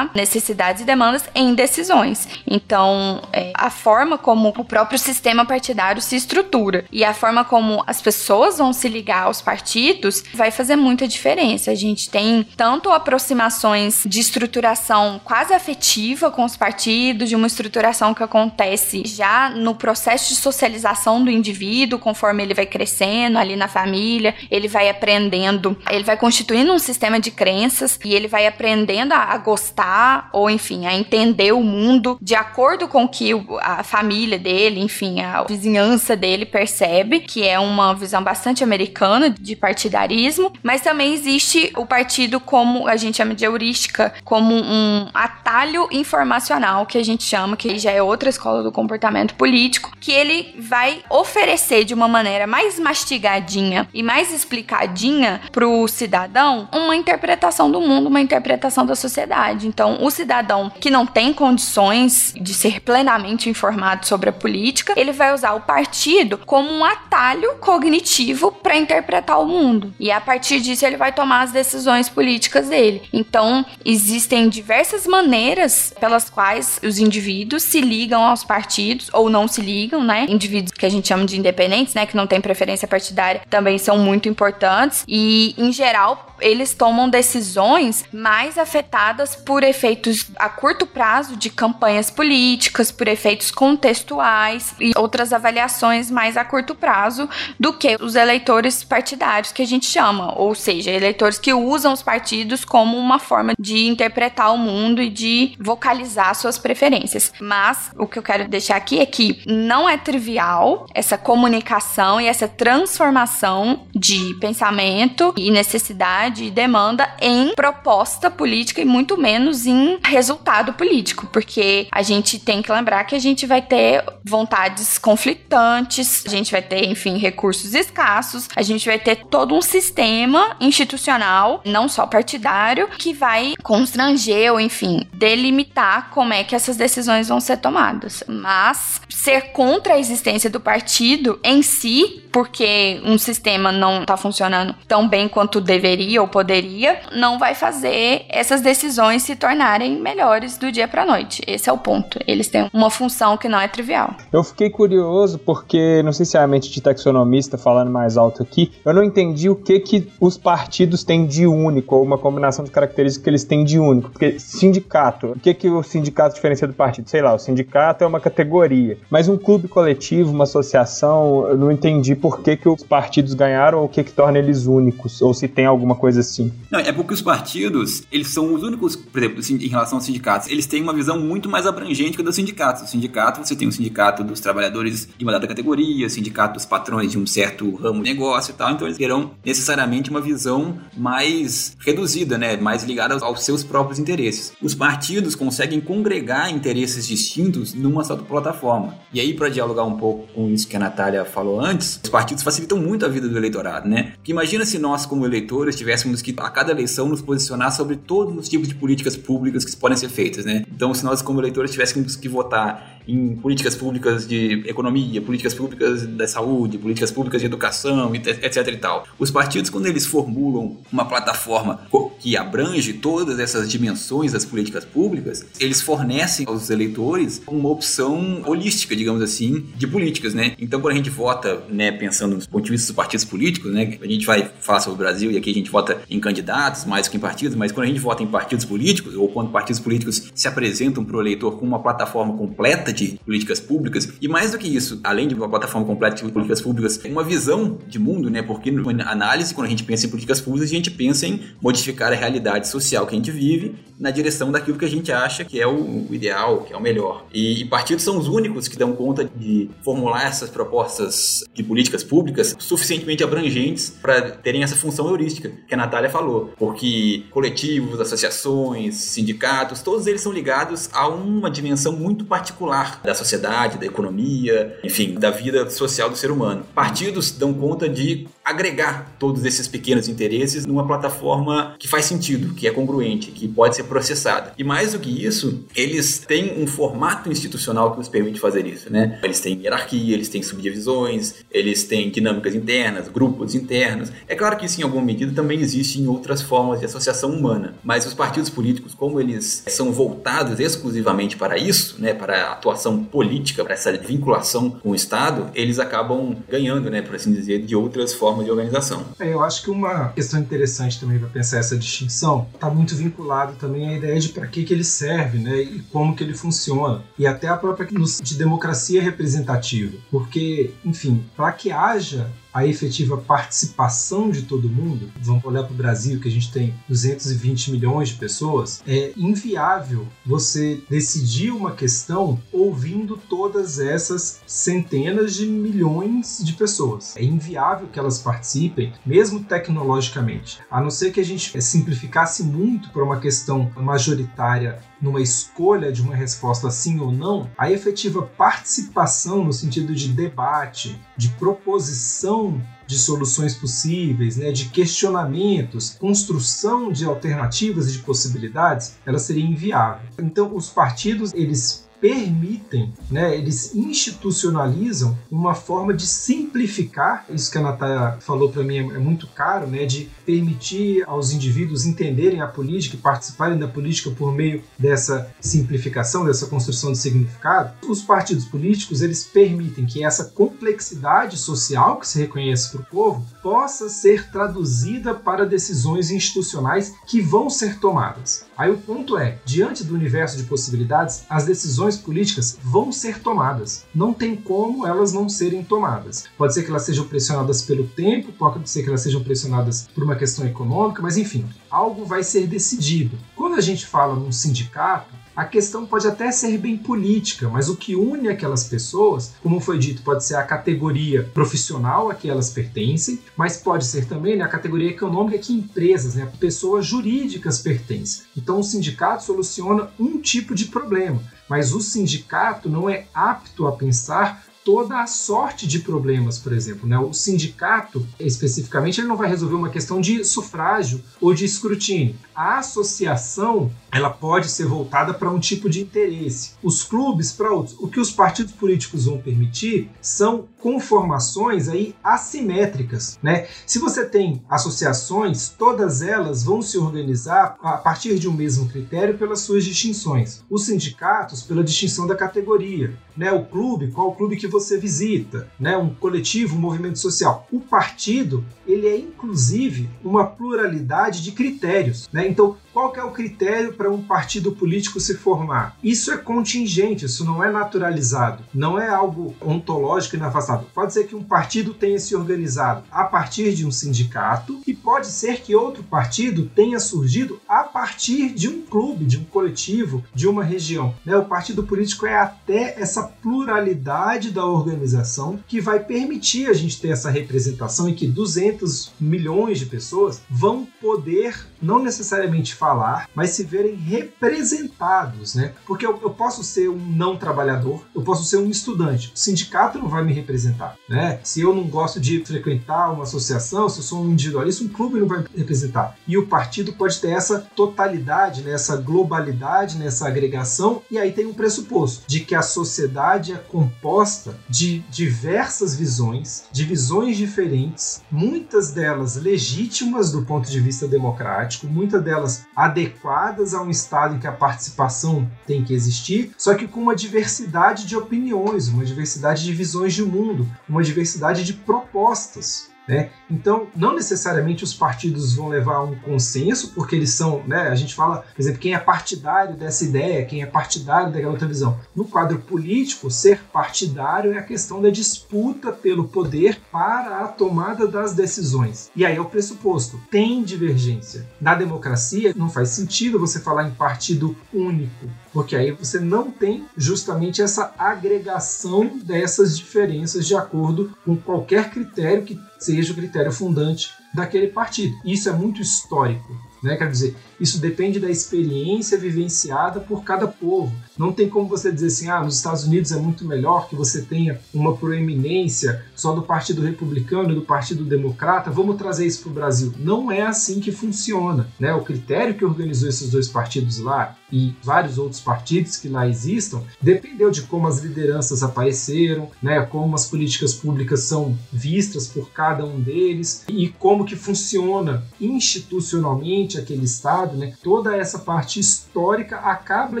Speaker 2: necessidades e demandas em decisões. Então, é, a forma como o próprio sistema partidário se estrutura e a forma como as pessoas vão se ligar aos partidos vai fazer muita diferença. A gente tem tanto aproximações de estruturação quase afetiva com os partidos, de uma estruturação que acontece já no processo de socialização do indivíduo, conforme ele vai crescendo ali na família, ele vai aprendendo, ele vai constituindo um sistema de crenças e ele vai aprendendo a gostar ou, enfim, a entender o mundo de acordo com que a família dele, enfim, a vizinhança dele percebe, que é uma visão bastante americana de partidarismo, mas também existe o partido como a gente chama de heurística, como um atalho informacional que a gente chama, que já é outra escola do comportamento político, que ele vai oferecer de uma maneira mais mastigadinha e mais explicadinha para o cidadão uma interpretação do mundo, uma interpretação da sociedade. Então, o cidadão que não tem condições de ser plenamente informado sobre a política, ele vai usar o partido como um atalho cognitivo para interpretar o mundo. E a partir disso ele vai tomar as decisões políticas dele. Então, existem diversas maneiras pelas quais os indivíduos se ligam aos partidos ou não se ligam, né? Indivíduos que a gente chama de independentes, né, que não têm preferência partidária, também são muito importantes e, em geral, eles tomam decisões mais afetadas por efeitos a curto prazo de campanhas políticas, por efeitos contextuais e outras avaliações mais a curto prazo do que os eleitores partidários que a gente chama, ou seja, eleitores que usam os partidos como uma forma de interpretar o mundo e de vocalizar suas preferências. Mas o que eu quero deixar aqui é que não é trivial essa comunicação e essa transformação de pensamento e necessidade e demanda em proposta política e muito menos em resultado político, porque a gente tem que lembrar que a gente vai ter vontades conflitantes, a gente vai ter, enfim, recursos escassos, a gente vai ter todo um sistema institucional, não só partidário, que vai constranger ou, enfim, delimitar como é que essas decisões vão ser tomadas. Mas ser contra a existência do partido em si, porque um sistema não está funcionando tão bem quanto deveria ou poderia, não vai fazer essas decisões se tornarem melhores do dia para noite. Esse é o ponto. Eles têm uma função que não é trivial.
Speaker 3: Eu fiquei curioso porque não sei se é a mente de taxonomista falando mais alto aqui, eu não entendi o que que os partidos têm de único, ou uma combinação de características que eles têm de único. Porque sindicato, o que, que o sindicato diferencia do partido? Sei lá, o sindicato é uma categoria. Mas um clube coletivo, uma associação, eu não entendi por que, que os partidos ganharam ou o que, que torna eles únicos, ou se tem alguma coisa assim.
Speaker 5: Não, é porque os partidos, eles são os únicos, por exemplo, em relação aos sindicatos, eles têm uma visão muito mais abrangente que a dos sindicatos. O sindicato, você tem o sindicato dos trabalhadores de uma dada categoria, sindicato dos patrões de um certo ramo de negócio e tal, então eles terão necessariamente uma visão mais reduzida, né, mais ligada aos seus próprios interesses. Os partidos conseguem congregar interesses distintos numa só plataforma. E aí, para dialogar um pouco com isso que a Natália falou antes, os partidos facilitam muito a vida do eleitorado, né? Porque imagina se nós, como eleitores, tivéssemos que, a cada eleição, nos posicionar sobre todos os tipos de políticas públicas que podem ser feitas, né? Então, se nós, como eleitores, tivéssemos que votar em políticas públicas de economia, políticas públicas da saúde, políticas públicas de educação, etc e tal. Os partidos, quando eles formulam uma plataforma que abrange todas essas dimensões das políticas públicas, eles fornecem aos eleitores uma opção holística, digamos assim, de políticas, né? Então, quando a gente vota, né, pensando nos pontos de vista dos partidos políticos, né, a gente vai falar sobre o Brasil e aqui a gente vota em candidatos mais que em partidos, mas quando a gente vota em partidos políticos ou quando partidos políticos se apresentam para o eleitor com uma plataforma completa de políticas públicas. E mais do que isso, além de uma plataforma completa de políticas públicas, uma visão de mundo, né? Porque na análise, quando a gente pensa em políticas públicas, a gente pensa em modificar a realidade social que a gente vive na direção daquilo que a gente acha que é o ideal, que é o melhor. E, e partidos são os únicos que dão conta de formular essas propostas de políticas públicas suficientemente abrangentes para terem essa função heurística que a Natália falou. Porque coletivos, associações, sindicatos, todos eles são ligados a uma dimensão muito particular da sociedade, da economia, enfim, da vida social do ser humano. Partidos dão conta de agregar todos esses pequenos interesses numa plataforma que faz sentido, que é congruente, que pode ser processada. E mais do que isso, eles têm um formato institucional que nos permite fazer isso, né? Eles têm hierarquia, eles têm subdivisões, eles têm dinâmicas internas, grupos internos. É claro que isso em alguma medida também existe em outras formas de associação humana, mas os partidos políticos, como eles são voltados exclusivamente para isso, né, para a atuação política, para essa vinculação com o Estado, eles acabam ganhando, né, por assim dizer, de outras formas forma de organização.
Speaker 4: É, eu acho que uma questão interessante também para pensar essa distinção está muito vinculado também à ideia de para que, que ele serve, né, e como que ele funciona, e até a própria de democracia representativa, porque, enfim, para que haja a efetiva participação de todo mundo, vamos olhar para o Brasil, que a gente tem 220 milhões de pessoas, é inviável você decidir uma questão ouvindo todas essas centenas de milhões de pessoas. É inviável que elas participem, mesmo tecnologicamente. A não ser que a gente simplificasse muito para uma questão majoritária numa escolha de uma resposta sim ou não, a efetiva participação no sentido de debate, de proposição de soluções possíveis, né, de questionamentos, construção de alternativas e de possibilidades, ela seria inviável. Então, os partidos eles permitem, né, eles institucionalizam uma forma de simplificar, isso que a Natália falou para mim é, muito caro, né, de permitir aos indivíduos entenderem a política e participarem da política por meio dessa simplificação, dessa construção de significado. Os partidos políticos, eles permitem que essa complexidade social que se reconhece para o povo possa ser traduzida para decisões institucionais que vão ser tomadas. Aí o ponto é, diante do universo de possibilidades, as decisões políticas vão ser tomadas. Não tem como elas não serem tomadas. Pode ser que elas sejam pressionadas pelo tempo, pode ser que elas sejam pressionadas por uma questão econômica, mas enfim, algo vai ser decidido. Quando a gente fala num sindicato, a questão pode até ser bem política, mas o que une aquelas pessoas, como foi dito, pode ser a categoria profissional a que elas pertencem, mas pode ser também né, a categoria econômica que empresas, né, pessoas jurídicas pertencem. Então o sindicato soluciona um tipo de problema, mas o sindicato não é apto a pensar toda a sorte de problemas, por exemplo. Né? O sindicato, especificamente, ele não vai resolver uma questão de sufrágio ou de escrutínio. A associação ela pode ser voltada para um tipo de interesse. Os clubes para outros. O que os partidos políticos vão permitir são conformações aí assimétricas, né? Se você tem associações, todas elas vão se organizar a partir de um mesmo critério pelas suas distinções. Os sindicatos pela distinção da categoria, né? O clube, qual clube que você visita, né? Um coletivo, um movimento social. O partido, ele é inclusive uma pluralidade de critérios, né? Então, qual que é o critério para um partido político se formar? Isso é contingente, isso não é naturalizado, não é algo ontológico e inafastável. Pode ser que um partido tenha se organizado a partir de um sindicato e pode ser que outro partido tenha surgido a partir de um clube, de um coletivo, de uma região. Né? O partido político é até essa pluralidade da organização que vai permitir a gente ter essa representação e que 200 milhões de pessoas vão poder não necessariamente falar, mas se verem representados, né? Porque eu, eu, posso ser um não trabalhador, eu posso ser um estudante. O sindicato não vai me representar, né? Se eu não gosto de frequentar uma associação, se eu sou um individualista, um clube não vai me representar. E o partido pode ter essa totalidade, né? essa globalidade, nessa né? agregação, e aí tem um pressuposto de que a sociedade é composta de diversas visões, de visões diferentes, muitas delas legítimas do ponto de vista democrático, muitas delas adequadas a um estado em que a participação tem que existir, só que com uma diversidade de opiniões, uma diversidade de visões de mundo, uma diversidade de propostas. Né? Então, não necessariamente os partidos vão levar a um consenso, porque eles são, né, a gente fala, por exemplo, quem é partidário dessa ideia, quem é partidário daquela outra visão. No quadro político, ser partidário é a questão da disputa pelo poder para a tomada das decisões. E aí é o pressuposto: tem divergência. Na democracia, não faz sentido você falar em partido único porque aí você não tem justamente essa agregação dessas diferenças de acordo com qualquer critério que seja o critério fundante daquele partido. Isso é muito histórico. Né? Quer dizer, isso depende da experiência vivenciada por cada povo. Não tem como você dizer assim, ah, nos Estados Unidos é muito melhor que você tenha uma proeminência só do Partido Republicano e do Partido Democrata, vamos trazer isso para o Brasil. Não é assim que funciona. Né? O critério que organizou esses dois partidos lá e vários outros partidos que lá existam dependeu de como as lideranças apareceram, né? como as políticas públicas são vistas por cada um deles e como que funciona institucionalmente aquele Estado. Né? Toda essa parte histórica acaba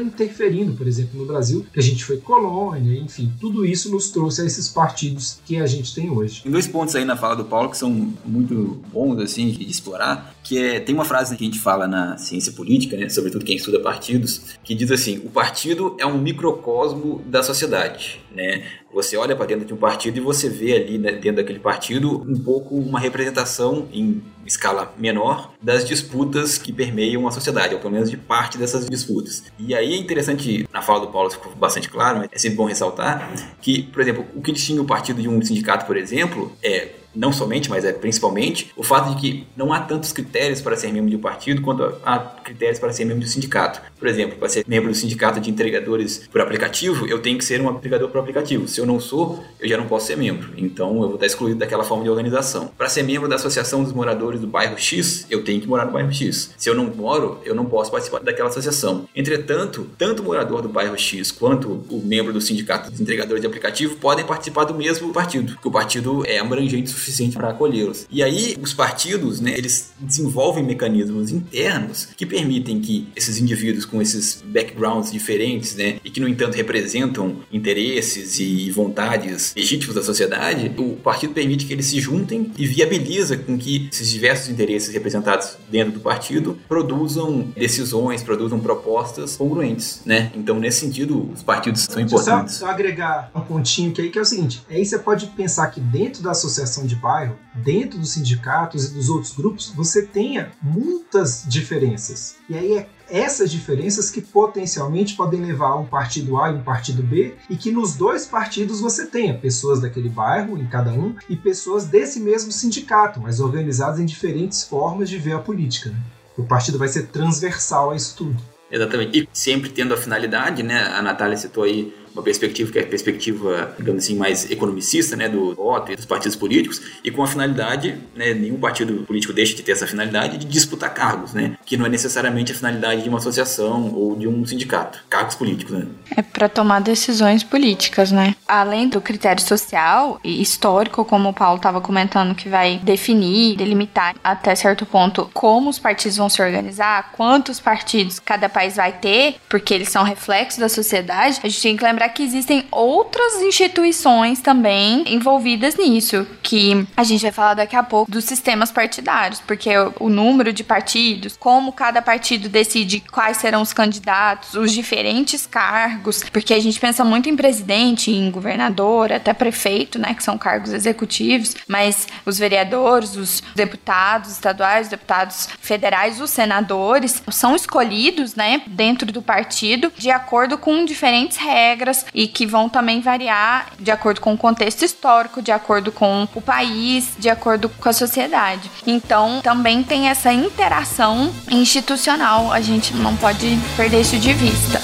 Speaker 4: interferindo, por exemplo, no Brasil, que a gente foi colônia, enfim, tudo isso nos trouxe a esses partidos que a gente tem hoje.
Speaker 5: Tem dois pontos aí na fala do Paulo que são muito bons assim de explorar, que é tem uma frase que a gente fala na ciência política, né, sobretudo quem estuda partidos, que diz assim: o partido é um microcosmo da sociedade, né? Você olha para dentro de um partido e você vê ali né, dentro daquele partido um pouco uma representação em escala menor das disputas que permeiam a sociedade, ou pelo menos de parte dessas disputas. E aí é interessante, na fala do Paulo ficou bastante claro, mas é sempre bom ressaltar que, por exemplo, o que distingue o partido de um sindicato, por exemplo, é não somente, mas é principalmente, o fato de que não há tantos critérios para ser membro de um partido quanto há critérios para ser membro de um sindicato. Por exemplo, para ser membro do sindicato de entregadores por aplicativo, eu tenho que ser um entregador por aplicativo. Se eu não sou, eu já não posso ser membro. Então eu vou estar excluído daquela forma de organização. Para ser membro da Associação dos Moradores do Bairro X, eu tenho que morar no bairro X. Se eu não moro, eu não posso participar daquela associação. Entretanto, tanto o morador do bairro X quanto o membro do sindicato de entregadores de aplicativo podem participar do mesmo partido, porque o partido é abrangente o suficiente para acolhê-los. E aí os partidos, né, eles desenvolvem mecanismos internos que permitem que esses indivíduos com esses backgrounds diferentes, né, e que no entanto representam interesses e vontades legítimos da sociedade, o partido permite que eles se juntem e viabiliza com que esses diversos interesses representados dentro do partido produzam decisões, produzam propostas congruentes, né? Então nesse sentido os partidos são importantes.
Speaker 4: Só, só agregar um pontinho que aí que é o seguinte, aí você pode pensar que dentro da associação de bairro, dentro dos sindicatos e dos outros grupos, você tenha muitas diferenças. E aí é essas diferenças que potencialmente podem levar a um partido A e um partido B, e que nos dois partidos você tenha pessoas daquele bairro, em cada um, e pessoas desse mesmo sindicato, mas organizadas em diferentes formas de ver a política. Né? O partido vai ser transversal a isso tudo.
Speaker 5: Exatamente. E sempre tendo a finalidade, né? A Natália citou aí uma perspectiva que é a perspectiva, digamos assim, mais economicista, né, do voto e dos partidos políticos, e com a finalidade, né, nenhum partido político deixa de ter essa finalidade de disputar cargos, né, que não é necessariamente a finalidade de uma associação ou de um sindicato, cargos políticos, né.
Speaker 2: É para tomar decisões políticas, né. Além do critério social e histórico, como o Paulo estava comentando, que vai definir, delimitar até certo ponto como os partidos vão se organizar, quantos partidos cada país vai ter, porque eles são reflexos da sociedade, a gente tem que lembrar que existem outras instituições também envolvidas nisso, que a gente vai falar daqui a pouco dos sistemas partidários, porque o número de partidos, como cada partido decide quais serão os candidatos, os diferentes cargos, porque a gente pensa muito em presidente, em governador, até prefeito, né, que são cargos executivos, mas os vereadores, os deputados estaduais, os deputados federais, os senadores são escolhidos, né, dentro do partido de acordo com diferentes regras e que vão também variar de acordo com o contexto histórico, de acordo com o país, de acordo com a sociedade. Então, também tem essa interação institucional, a gente não pode perder isso de vista.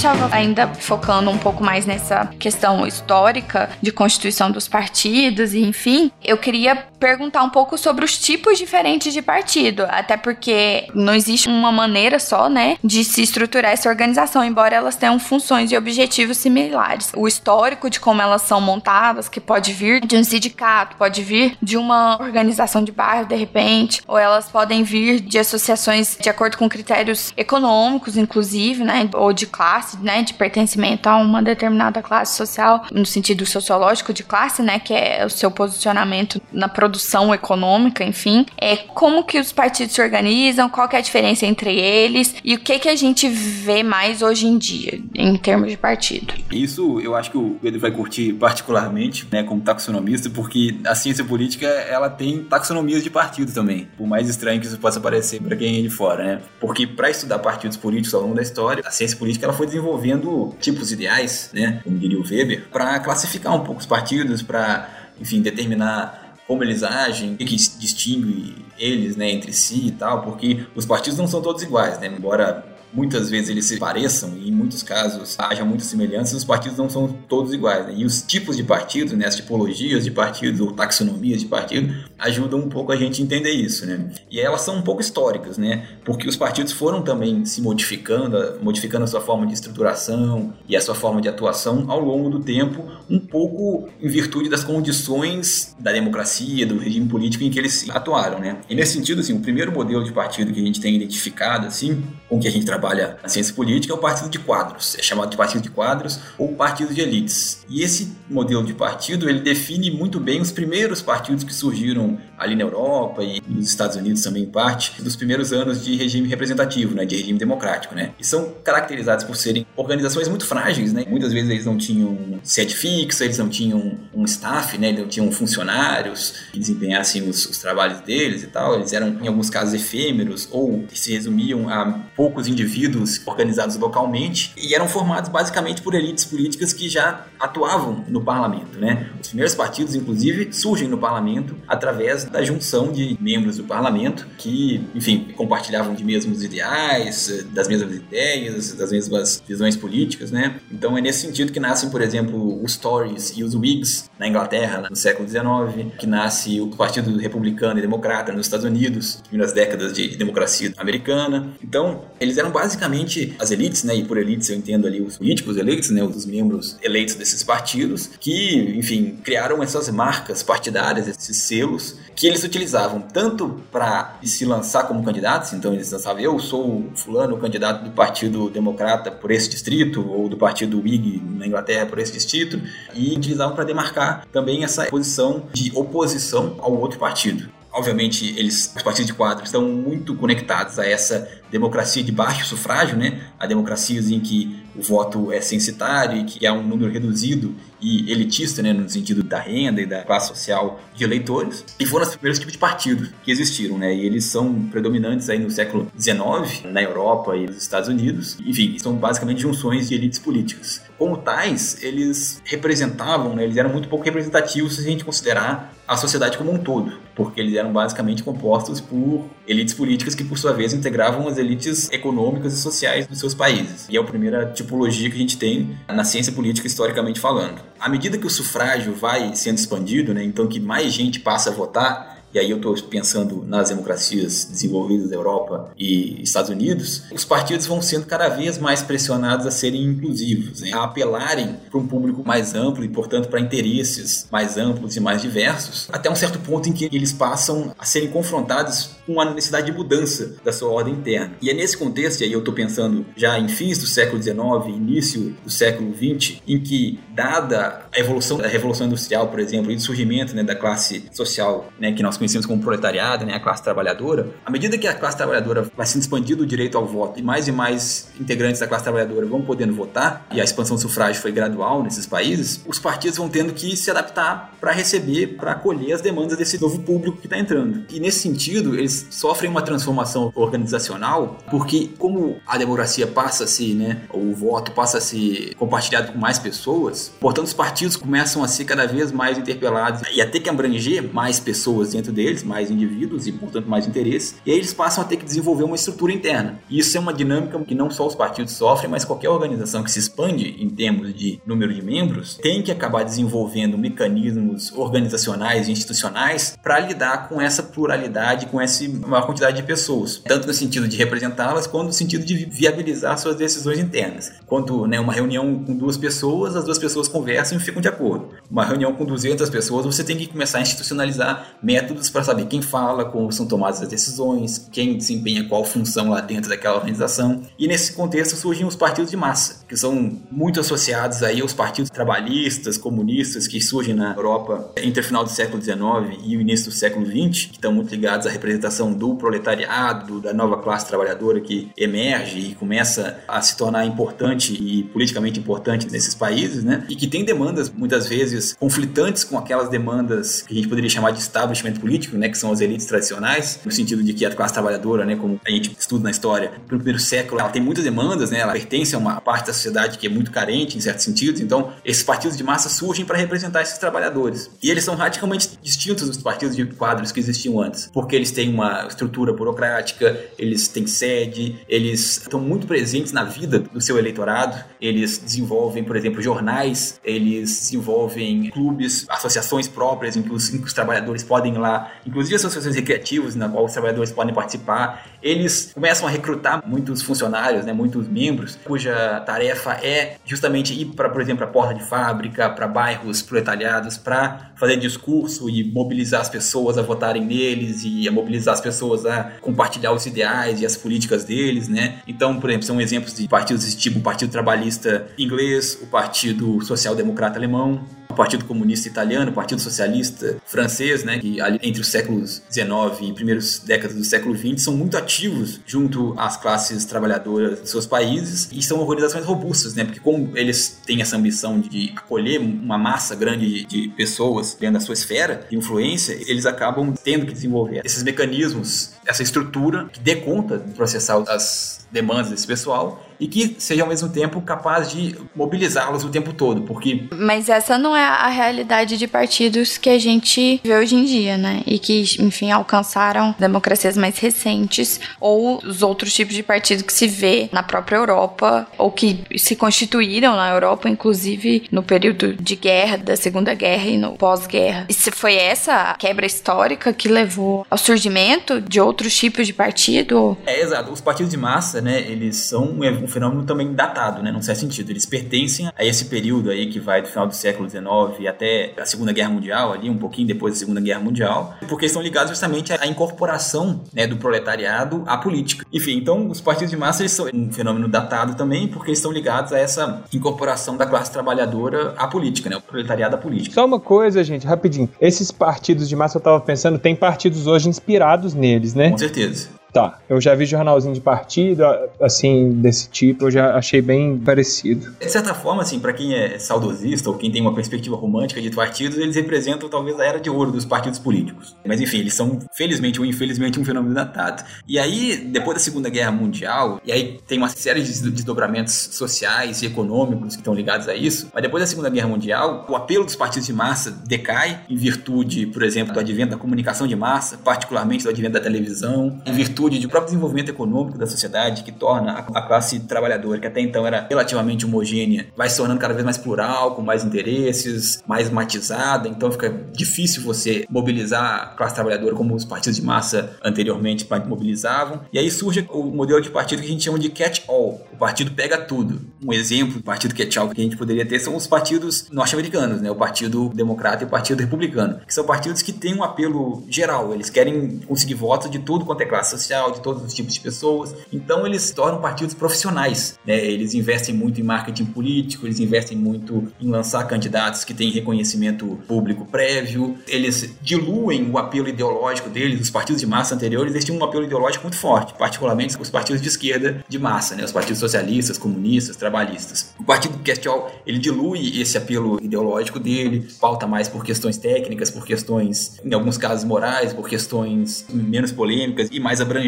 Speaker 2: Estava ainda focando um pouco mais nessa questão histórica de constituição dos partidos e enfim. Eu queria perguntar um pouco sobre os tipos diferentes de partido, até porque não existe uma maneira só, né, de se estruturar essa organização, embora elas tenham funções e objetivos similares. O histórico de como elas são montadas, que pode vir de um sindicato, pode vir de uma organização de bairro de repente, ou elas podem vir de associações de acordo com critérios econômicos, inclusive, né, ou de classe classe, né, de pertencimento a uma determinada classe social, no sentido sociológico de classe, né, que é o seu posicionamento na produção econômica, enfim, é como que os partidos se organizam, qual que é a diferença entre eles e o que que a gente vê mais hoje em dia em termos de partido.
Speaker 5: Isso eu acho que o Pedro vai curtir particularmente, né, como taxonomista, porque a ciência política ela tem taxonomias de partidos também, por mais estranho que isso possa parecer para quem é de fora, né? Porque para estudar partidos políticos ao longo da história, a ciência política ela foi desenvolvendo tipos ideais, né, como diria o Weber, para classificar um pouco os partidos, para, enfim, determinar como eles agem, o que, que distingue eles, né, entre si e tal, porque os partidos não são todos iguais, né, embora muitas vezes eles se pareçam e em muitos casos haja muitas semelhanças, os partidos não são todos iguais. Né? E os tipos de partidos, né, as tipologias de partidos ou taxonomias de partido ajudam um pouco a gente a entender isso. Né? E elas são um pouco históricas, né? porque os partidos foram também se modificando, modificando a sua forma de estruturação e a sua forma de atuação ao longo do tempo, um pouco em virtude das condições da democracia, do regime político em que eles atuaram. Né? E nesse sentido, assim, o primeiro modelo de partido que a gente tem identificado, assim, com que a gente trabalha na ciência política é o partido de quadros. É chamado de partido de quadros ou partido de elites. E esse modelo de partido ele define muito bem os primeiros partidos que surgiram ali na Europa e nos Estados Unidos também em parte dos primeiros anos de regime representativo, né, de regime democrático, né? E são caracterizados por serem organizações muito frágeis, né? Muitas vezes eles não tinham sede fixa, eles não tinham um staff, né? Eles não tinham funcionários que desempenhassem os, os trabalhos deles e tal. Eles eram em alguns casos efêmeros ou se resumiam a poucos indivíduos organizados localmente e eram formados basicamente por elites políticas que já atuavam no parlamento, né? Os primeiros partidos, inclusive, surgem no parlamento através da junção de membros do parlamento que, enfim, compartilhavam de mesmos ideais, das mesmas ideias, das mesmas visões políticas, né? Então é nesse sentido que nascem, por exemplo, os Tories e os Whigs na Inglaterra no século XIX, que nasce o Partido Republicano e Democrata nos Estados Unidos, nas décadas de democracia americana. Então, eles eram basicamente as elites, né, e por elites eu entendo ali os políticos eleitos, né, os membros eleitos desses partidos, que, enfim, criaram essas marcas partidárias, esses selos, que eles utilizavam tanto para se lançar como candidatos, então eles lançavam, eu sou fulano, candidato do Partido Democrata por esse distrito, ou do Partido Whig na Inglaterra por esse distrito, e utilizavam para demarcar também essa posição de oposição ao outro partido. Obviamente, eles, os partidos de quadros estão muito conectados a essa democracia de baixo sufrágio, né? A democracia em que o voto é censitário e que há um número reduzido e elitista, né, no sentido da renda e da classe social de eleitores, e foram os primeiros tipos de partidos que existiram, né, e eles são predominantes aí no século XIX, na Europa e nos Estados Unidos, enfim, são basicamente junções de elites políticas. Como tais, eles representavam, né, eles eram muito pouco representativos se a gente considerar a sociedade como um todo, porque eles eram basicamente compostos por elites políticas que, por sua vez, integravam as elites econômicas e sociais dos seus países. E é a primeira tipologia que a gente tem na ciência política historicamente falando. À medida que o sufrágio vai sendo expandido, né, então que mais gente passa a votar, e aí eu estou pensando nas democracias desenvolvidas da Europa e Estados Unidos, os partidos vão sendo cada vez mais pressionados a serem inclusivos, né? a apelarem para um público mais amplo e, portanto, para interesses mais amplos e mais diversos, até um certo ponto em que eles passam a serem confrontados com a necessidade de mudança da sua ordem interna. E é nesse contexto, e aí eu estou pensando já em fins do século XIX, início do século XX, em que, dada a evolução da Revolução Industrial, por exemplo, e do surgimento né, da classe social né, que nós conhecemos como proletariado, né, a classe trabalhadora, à medida que a classe trabalhadora vai sendo expandido o direito ao voto e mais e mais integrantes da classe trabalhadora vão podendo votar, e a expansão do sufrágio foi gradual nesses países, os partidos vão tendo que se adaptar para receber, para acolher as demandas desse novo público que está entrando. E nesse sentido, eles sofrem uma transformação organizacional, porque como a democracia passa a se, né, o voto passa a ser compartilhado com mais pessoas, portanto os partidos começam a ser cada vez mais interpelados e a ter que abranger mais pessoas dentro deles, mais indivíduos e portanto mais interesses, e aí eles passam a ter que desenvolver uma estrutura interna. E isso é uma dinâmica que não só os partidos sofrem, mas qualquer organização que se expande em termos de número de membros tem que acabar desenvolvendo mecanismos organizacionais e institucionais para lidar com essa pluralidade, com essa maior quantidade de pessoas, tanto no sentido de representá-las, quanto no sentido de viabilizar suas decisões internas. Quando né, uma reunião com duas pessoas, as duas pessoas conversam e ficam de acordo. Uma reunião com 200 pessoas, você tem que começar a institucionalizar métodos para saber quem fala, como são tomadas as decisões, quem desempenha qual função lá dentro daquela organização. E nesse contexto surgem os partidos de massa, que são muito associados aí aos partidos trabalhistas, comunistas que surgem na Europa entre o final do século XIX e o início do século XX, que estão muito ligados à representação do proletariado, da nova classe trabalhadora que emerge e começa a se tornar importante e politicamente importante nesses países, né? E que tem demandas muitas vezes conflitantes com aquelas demandas que a gente poderia chamar de establishment político, né? Que são as elites tradicionais, no sentido de que a classe trabalhadora, né? Como a gente estuda na história, no primeiro século, ela tem muitas demandas, né? Ela pertence a uma parte da sociedade que é muito carente em certos sentidos. Então, esses partidos de massa surgem para representar esses trabalhadores. E eles são radicalmente distintos dos partidos de quadros que existiam antes, porque eles têm uma estrutura burocrática, eles têm sede, eles estão muito presentes na vida do seu eleitorado, eles desenvolvem, por exemplo, jornais, eles desenvolvem clubes, associações próprias em que os, em que os trabalhadores podem ir lá, inclusive associações recreativas na qual os trabalhadores podem participar. Eles começam a recrutar muitos funcionários, né, muitos membros, cuja tarefa é justamente ir para, por exemplo, a porta de fábrica, para bairros proletariados, para fazer discurso e mobilizar as pessoas a votarem neles e a mobilizar as pessoas a compartilhar os ideais e as políticas deles, né? Então, por exemplo, são exemplos de partidos tipo o Partido Trabalhista Inglês, o Partido Social Democrata Alemão, o Partido Comunista Italiano, o Partido Socialista Francês, né, que ali, entre os séculos XIX e primeiras décadas do século XX são muito ativos junto às classes trabalhadoras de seus países e são organizações robustas, né, porque como eles têm essa ambição de acolher uma massa grande de pessoas dentro da sua esfera de influência, eles acabam tendo que desenvolver esses mecanismos, essa estrutura que dê conta de processar as demandas desse pessoal e que seja ao mesmo tempo capaz de mobilizá-los o tempo todo, porque
Speaker 2: Mas essa não é a realidade de partidos que a gente vê hoje em dia, né? E que, enfim, alcançaram democracias mais recentes ou os outros tipos de partido que se vê na própria Europa ou que se constituíram na Europa, inclusive no período de guerra, da Segunda Guerra e no pós-guerra. E se foi essa quebra histórica que levou ao surgimento de outros tipos de partido?
Speaker 5: É, exato. Os partidos de massa, né, eles são um fenômeno também datado, né, num certo sentido. Eles pertencem a esse período aí que vai do final do século XIX até a Segunda Guerra Mundial, ali um pouquinho depois da Segunda Guerra Mundial, porque estão ligados justamente à incorporação né, do proletariado à política. Enfim, então os partidos de massa eles são um fenômeno datado também, porque estão ligados a essa incorporação da classe trabalhadora à política, né, o proletariado à política.
Speaker 3: Só uma coisa, gente, rapidinho. Esses partidos de massa, eu tava pensando, tem partidos hoje inspirados neles, né?
Speaker 5: Com certeza.
Speaker 3: Tá, eu já vi jornalzinho de partido, assim, desse tipo, eu já achei bem parecido.
Speaker 5: De certa forma, assim, para quem é saudosista ou quem tem uma perspectiva romântica de partidos, eles representam talvez a era de ouro dos partidos políticos. Mas enfim, eles são, felizmente ou infelizmente, um fenômeno datado. E aí, depois da Segunda Guerra Mundial, e aí tem uma série de desdobramentos sociais e econômicos que estão ligados a isso, mas depois da Segunda Guerra Mundial, o apelo dos partidos de massa decai em virtude, por exemplo, do advento da comunicação de massa, particularmente do advento da televisão, em virtude virtude próprio desenvolvimento econômico da sociedade, que torna a classe trabalhadora, que até então era relativamente homogênea, vai se tornando cada vez mais plural, com mais interesses, mais matizada, então fica difícil você mobilizar a classe trabalhadora como os partidos de massa anteriormente mobilizavam. E aí surge o modelo de partido que a gente chama de catch-all, o partido pega tudo. Um exemplo do partido catch-all que a gente poderia ter são os partidos norte-americanos, né? o Partido Democrata e o Partido Republicano, que são partidos que têm um apelo geral, eles querem conseguir votos de tudo quanto é classe social, de todos os tipos de pessoas, então eles se tornam partidos profissionais, né? eles investem muito em marketing político, eles investem muito em lançar candidatos que têm reconhecimento público prévio, eles diluem o apelo ideológico deles, os partidos de massa anteriores, eles tinham um apelo ideológico muito forte, particularmente os partidos de esquerda de massa, né? os partidos socialistas, comunistas, trabalhistas. O Partido Castiol, ele dilui esse apelo ideológico dele, pauta mais por questões técnicas, por questões, em alguns casos, morais, por questões menos polêmicas e mais abrangentes.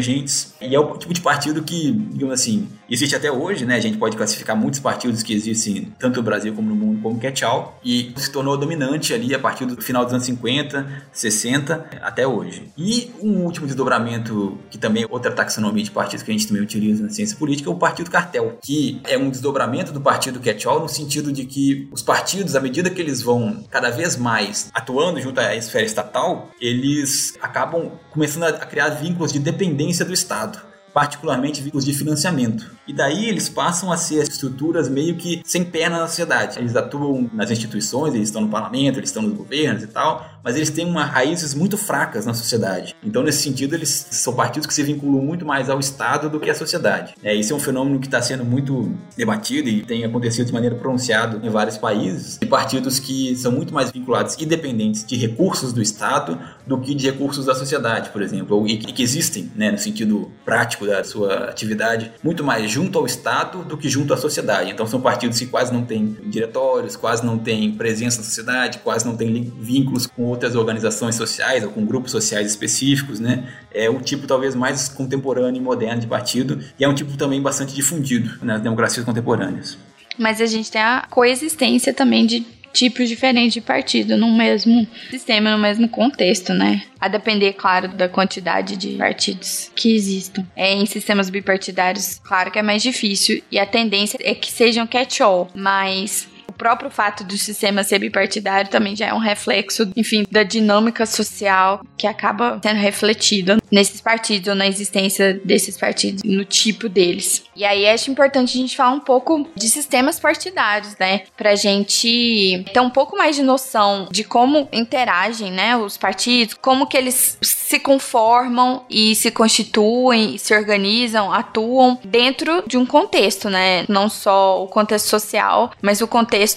Speaker 5: E é o tipo de partido que, digamos assim, existe até hoje, né? A gente pode classificar muitos partidos que existem tanto no Brasil como no mundo como Catchall e se tornou dominante ali a partir do final dos anos 50, 60 até hoje. E um último desdobramento que também é outra taxonomia de partidos que a gente também utiliza na ciência política é o Partido Cartel, que é um desdobramento do Partido Catchall no sentido de que os partidos, à medida que eles vão cada vez mais atuando junto à esfera estatal, eles acabam começando a criar vínculos de dependência do Estado particularmente vínculos de financiamento. E daí eles passam a ser estruturas meio que sem perna na sociedade. Eles atuam nas instituições, eles estão no parlamento, eles estão nos governos e tal, mas eles têm uma raízes muito fracas na sociedade. Então, nesse sentido, eles são partidos que se vinculam muito mais ao Estado do que à sociedade. É, isso é um fenômeno que está sendo muito debatido e tem acontecido de maneira pronunciada em vários países, de partidos que são muito mais vinculados e dependentes de recursos do Estado do que de recursos da sociedade, por exemplo, e que existem, né, no sentido prático da sua atividade, muito mais junto ao Estado do que junto à sociedade. Então, são partidos que quase não têm diretórios, quase não têm presença na sociedade, quase não têm vínculos com outras organizações sociais ou com grupos sociais específicos, né? É o tipo talvez mais contemporâneo e moderno de partido e é um tipo também bastante difundido nas democracias contemporâneas.
Speaker 2: Mas a gente tem a coexistência também de tipos diferentes de partido no mesmo sistema, no mesmo contexto, né? A depender, claro, da quantidade de partidos que existam. É, em sistemas bipartidários, claro que é mais difícil e a tendência é que sejam catch-all, mas próprio fato do sistema ser bipartidário também já é um reflexo, enfim, da dinâmica social que acaba sendo refletida nesses partidos ou na existência desses partidos, no tipo deles. E aí acho importante a gente falar um pouco de sistemas partidários, né? Pra gente ter um pouco mais de noção de como interagem, né, os partidos, como que eles se conformam e se constituem, se organizam, atuam dentro de um contexto, né? Não só o contexto social, mas o contexto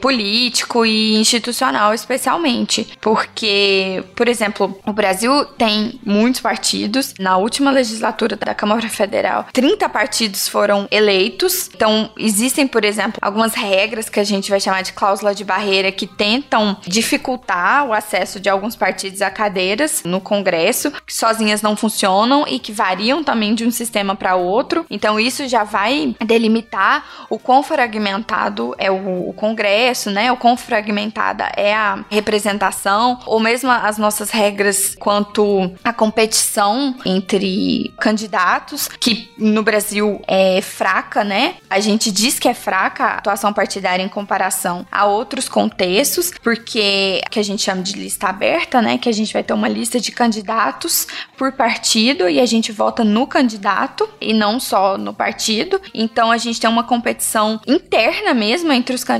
Speaker 2: político e institucional especialmente. Porque, por exemplo, o Brasil tem muitos partidos. Na última legislatura da Câmara Federal, 30 partidos partidos foram eleitos. Então, existem, por exemplo, algumas regras que a gente vai chamar de cláusula de barreira que tentam dificultar o acesso de alguns partidos a cadeiras no Congresso, que sozinhas não funcionam e que variam também de um sistema para outro. Então, isso já vai delimitar o quão fragmentado é o, o Congresso, né? O quão fragmentada é a representação, ou mesmo as nossas regras quanto à competição entre candidatos, que no Brasil é fraca, né? A gente diz que é fraca a atuação partidária em comparação a outros contextos, porque que a gente chama de lista aberta, né? Que a gente vai ter uma lista de candidatos por partido e a gente vota no candidato e não só no partido. Então a gente tem uma competição interna mesmo entre os candidatos,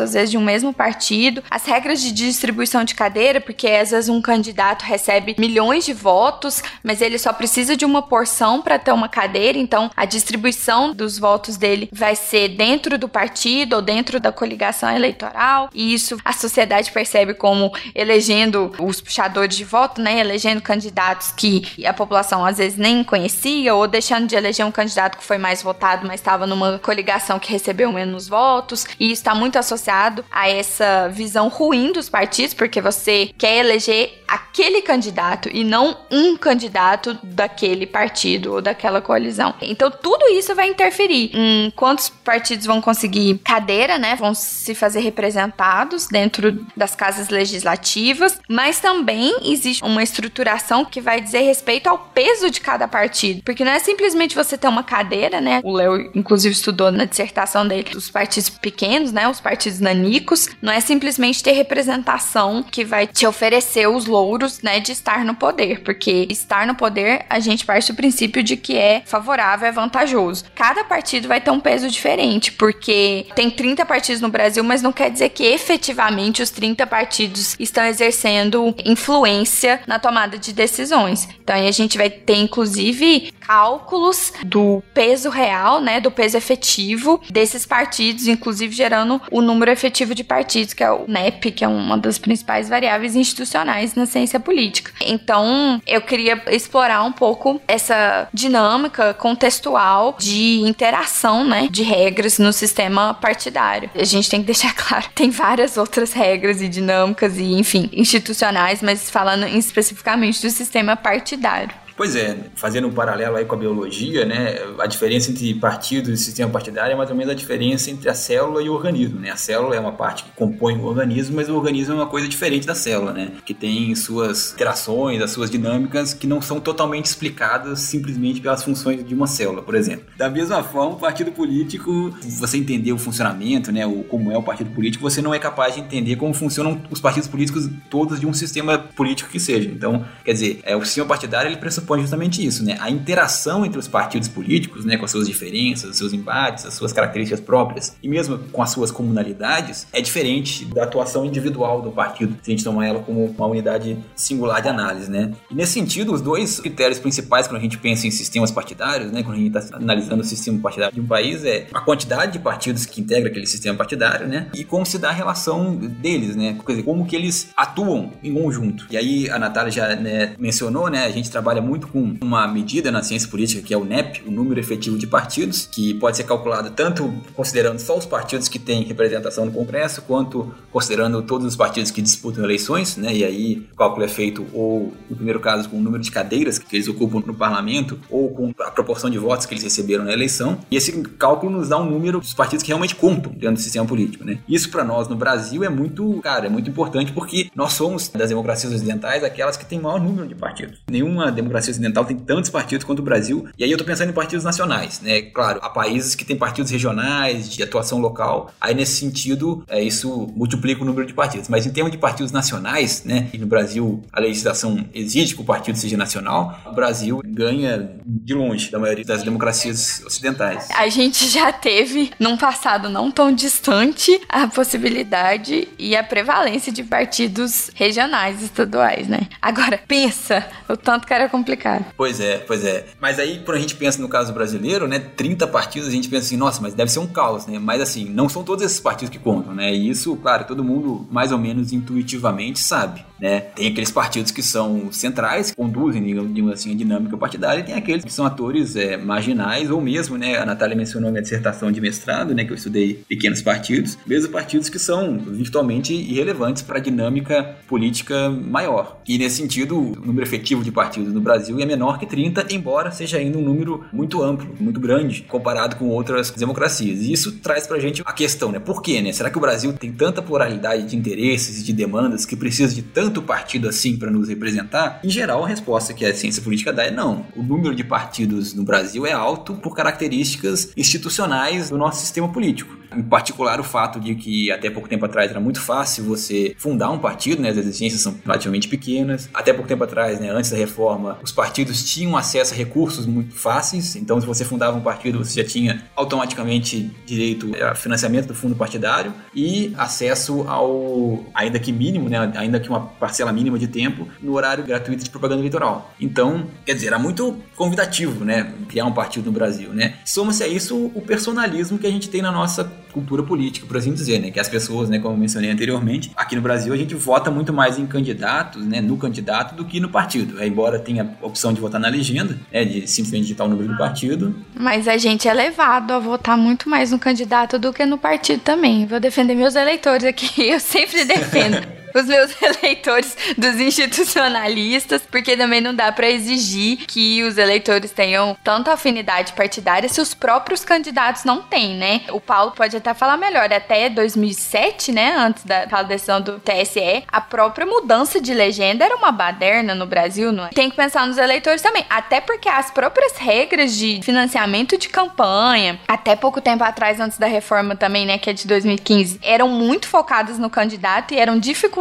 Speaker 2: às vezes de um mesmo partido. As regras de distribuição de cadeira, porque às vezes um candidato recebe milhões de votos, mas ele só precisa de uma porção para ter uma cadeira, então a distribuição dos votos dele vai ser dentro do partido ou dentro da coligação eleitoral, e isso a sociedade percebe como elegendo os puxadores de voto, né, elegendo candidatos que a população às vezes nem conhecia, ou deixando de eleger um candidato que foi mais votado, mas estava numa coligação que recebeu menos votos, e isso está muito associado a essa visão ruim dos partidos, porque você quer eleger aquele candidato e não um candidato daquele partido ou daquela coalizão. Então tudo isso vai interferir em quantos partidos vão conseguir cadeira, né? Vão se fazer representados dentro das casas legislativas, mas também existe uma estruturação que vai dizer respeito ao peso de cada partido, porque não é simplesmente você ter uma cadeira, né? O Léo inclusive estudou na dissertação dele os partidos pequenos, né? Os partidos nanicos, não é simplesmente ter representação que vai te oferecer os louros, né, de estar no poder, porque estar no poder a gente parte do princípio de que é favorável, é vantajoso. Cada partido vai ter um peso diferente, porque tem 30 partidos no Brasil, mas não quer dizer que efetivamente os 30 partidos estão exercendo influência na tomada de decisões. Então aí a gente vai ter inclusive cálculos do peso real, né, do peso efetivo desses partidos, inclusive gerando o número efetivo de partidos, que é o NEP, que é uma das principais variáveis institucionais na ciência política. Então, eu queria explorar um pouco essa dinâmica contextual de interação, né, de regras no sistema partidário. A gente tem que deixar claro, tem várias outras regras e dinâmicas e, enfim, institucionais, mas falando especificamente do sistema partidário.
Speaker 5: Pois é, fazendo um paralelo aí com a biologia, né, a diferença entre partido e sistema partidário é mais ou menos a diferença entre a célula e o organismo, né? A célula é uma parte que compõe o organismo, mas o organismo é uma coisa diferente da célula, né? Que tem suas interações, as suas dinâmicas que não são totalmente explicadas simplesmente pelas funções de uma célula, por exemplo. Da mesma forma, o partido político, você entender o funcionamento, né, o como é o partido político, você não é capaz de entender como funcionam os partidos políticos todos de um sistema político que seja. Então, quer dizer, é, o sistema partidário ele pressupõe pressupõe justamente isso, né? A interação entre os partidos políticos, né, com as suas diferenças, os seus embates, as suas características próprias e mesmo com as suas comunalidades é diferente da atuação individual do partido, se a gente tomar ela como uma unidade singular de análise, né? E nesse sentido, os dois critérios principais quando a gente pensa em sistemas partidários, né, quando a gente está analisando o sistema partidário de um país é a quantidade de partidos que integra aquele sistema partidário, né? E como se dá a relação deles, né? Quer dizer, como que eles atuam em conjunto. E aí a Natália já né, mencionou, né? A gente trabalha muito muito com uma medida na ciência política que é o NEP, o número efetivo de partidos, que pode ser calculado tanto considerando só os partidos que têm representação no Congresso, quanto considerando todos os partidos que disputam eleições, né? E aí o cálculo é feito ou no primeiro caso com o número de cadeiras que eles ocupam no parlamento ou com a proporção de votos que eles receberam na eleição. E esse cálculo nos dá um número dos partidos que realmente contam dentro do sistema político, né? Isso para nós no Brasil é muito, cara, é muito importante porque nós somos das democracias ocidentais aquelas que têm maior número de partidos. Nenhuma democracia ocidental tem tantos partidos quanto o Brasil. E aí eu tô pensando em partidos nacionais, né? Claro, há países que têm partidos regionais, de atuação local. Aí nesse sentido, é, isso multiplica o número de partidos. Mas em termos de partidos nacionais, né? E no Brasil a legislação exige que o partido seja nacional. O Brasil ganha de longe da maioria das democracias ocidentais.
Speaker 2: A gente já teve, num passado não tão distante, a possibilidade e a prevalência de partidos regionais estaduais, né? Agora, pensa o tanto que era complicado complicado.
Speaker 5: Pois é, pois é. Mas aí, quando a gente pensa no caso brasileiro, né, 30 partidos, a gente pensa assim, nossa, mas deve ser um caos, né? Mas assim, não são todos esses partidos que contam, né? E isso, claro, todo mundo mais ou menos intuitivamente sabe, né? Tem aqueles partidos que são centrais, que conduzem, digamos assim, a dinâmica partidária, e tem aqueles que são atores é, marginais, ou mesmo, né, a Natália mencionou minha dissertação de mestrado, né, que eu estudei pequenos partidos, mesmo partidos que são virtualmente irrelevantes para a dinâmica política maior. E nesse sentido, o número efetivo de partidos no Brasil é menor que 30, embora seja ainda um número muito amplo, muito grande, comparado com outras democracias. E isso traz pra gente a questão, né? Por quê, né? Será que o Brasil tem tanta pluralidade de interesses e de demandas que precisa de tanto partido assim para nos representar? Em geral, a resposta que a ciência política dá é não. O número de partidos no Brasil é alto por características institucionais do nosso sistema político. Em particular, o fato de que até pouco tempo atrás era muito fácil você fundar um partido, né? As exigências são relativamente pequenas. Até pouco tempo atrás, né? Antes da reforma, os partidos tinham acesso a recursos muito fáceis. Então, se você fundava um partido, você já tinha automaticamente direito a financiamento do fundo partidário e acesso ao, ainda que mínimo, né? Ainda que uma parcela mínima de tempo no horário gratuito de propaganda eleitoral. Então, quer dizer, era muito convidativo, né? Criar um partido no Brasil, né? Soma-se a isso o personalismo que a gente tem na nossa cultura política, por assim dizer, né? Que as pessoas, né, como eu mencionei anteriormente, aqui no Brasil a gente vota muito mais em candidatos, né, no candidato do que no partido. É, embora tenha a opção de votar na legenda, né, de simplesmente digitar o número do partido.
Speaker 2: Mas a gente é levado a votar muito mais no candidato do que no partido também. Vou defender meus eleitores aqui, eu sempre defendo os meus eleitores dos institucionalistas, porque também não dá para exigir que os eleitores tenham tanta afinidade partidária se os próprios candidatos não têm, né? O Paulo pode até falar melhor, até 2007, né, antes da decisão do TSE, a própria mudança de legenda era uma baderna no Brasil, não é? Tem que pensar nos eleitores também, até porque as próprias regras de financiamento de campanha, até pouco tempo atrás, antes da reforma também, né, que é de 2015, eram muito focadas no candidato e eram dificultadas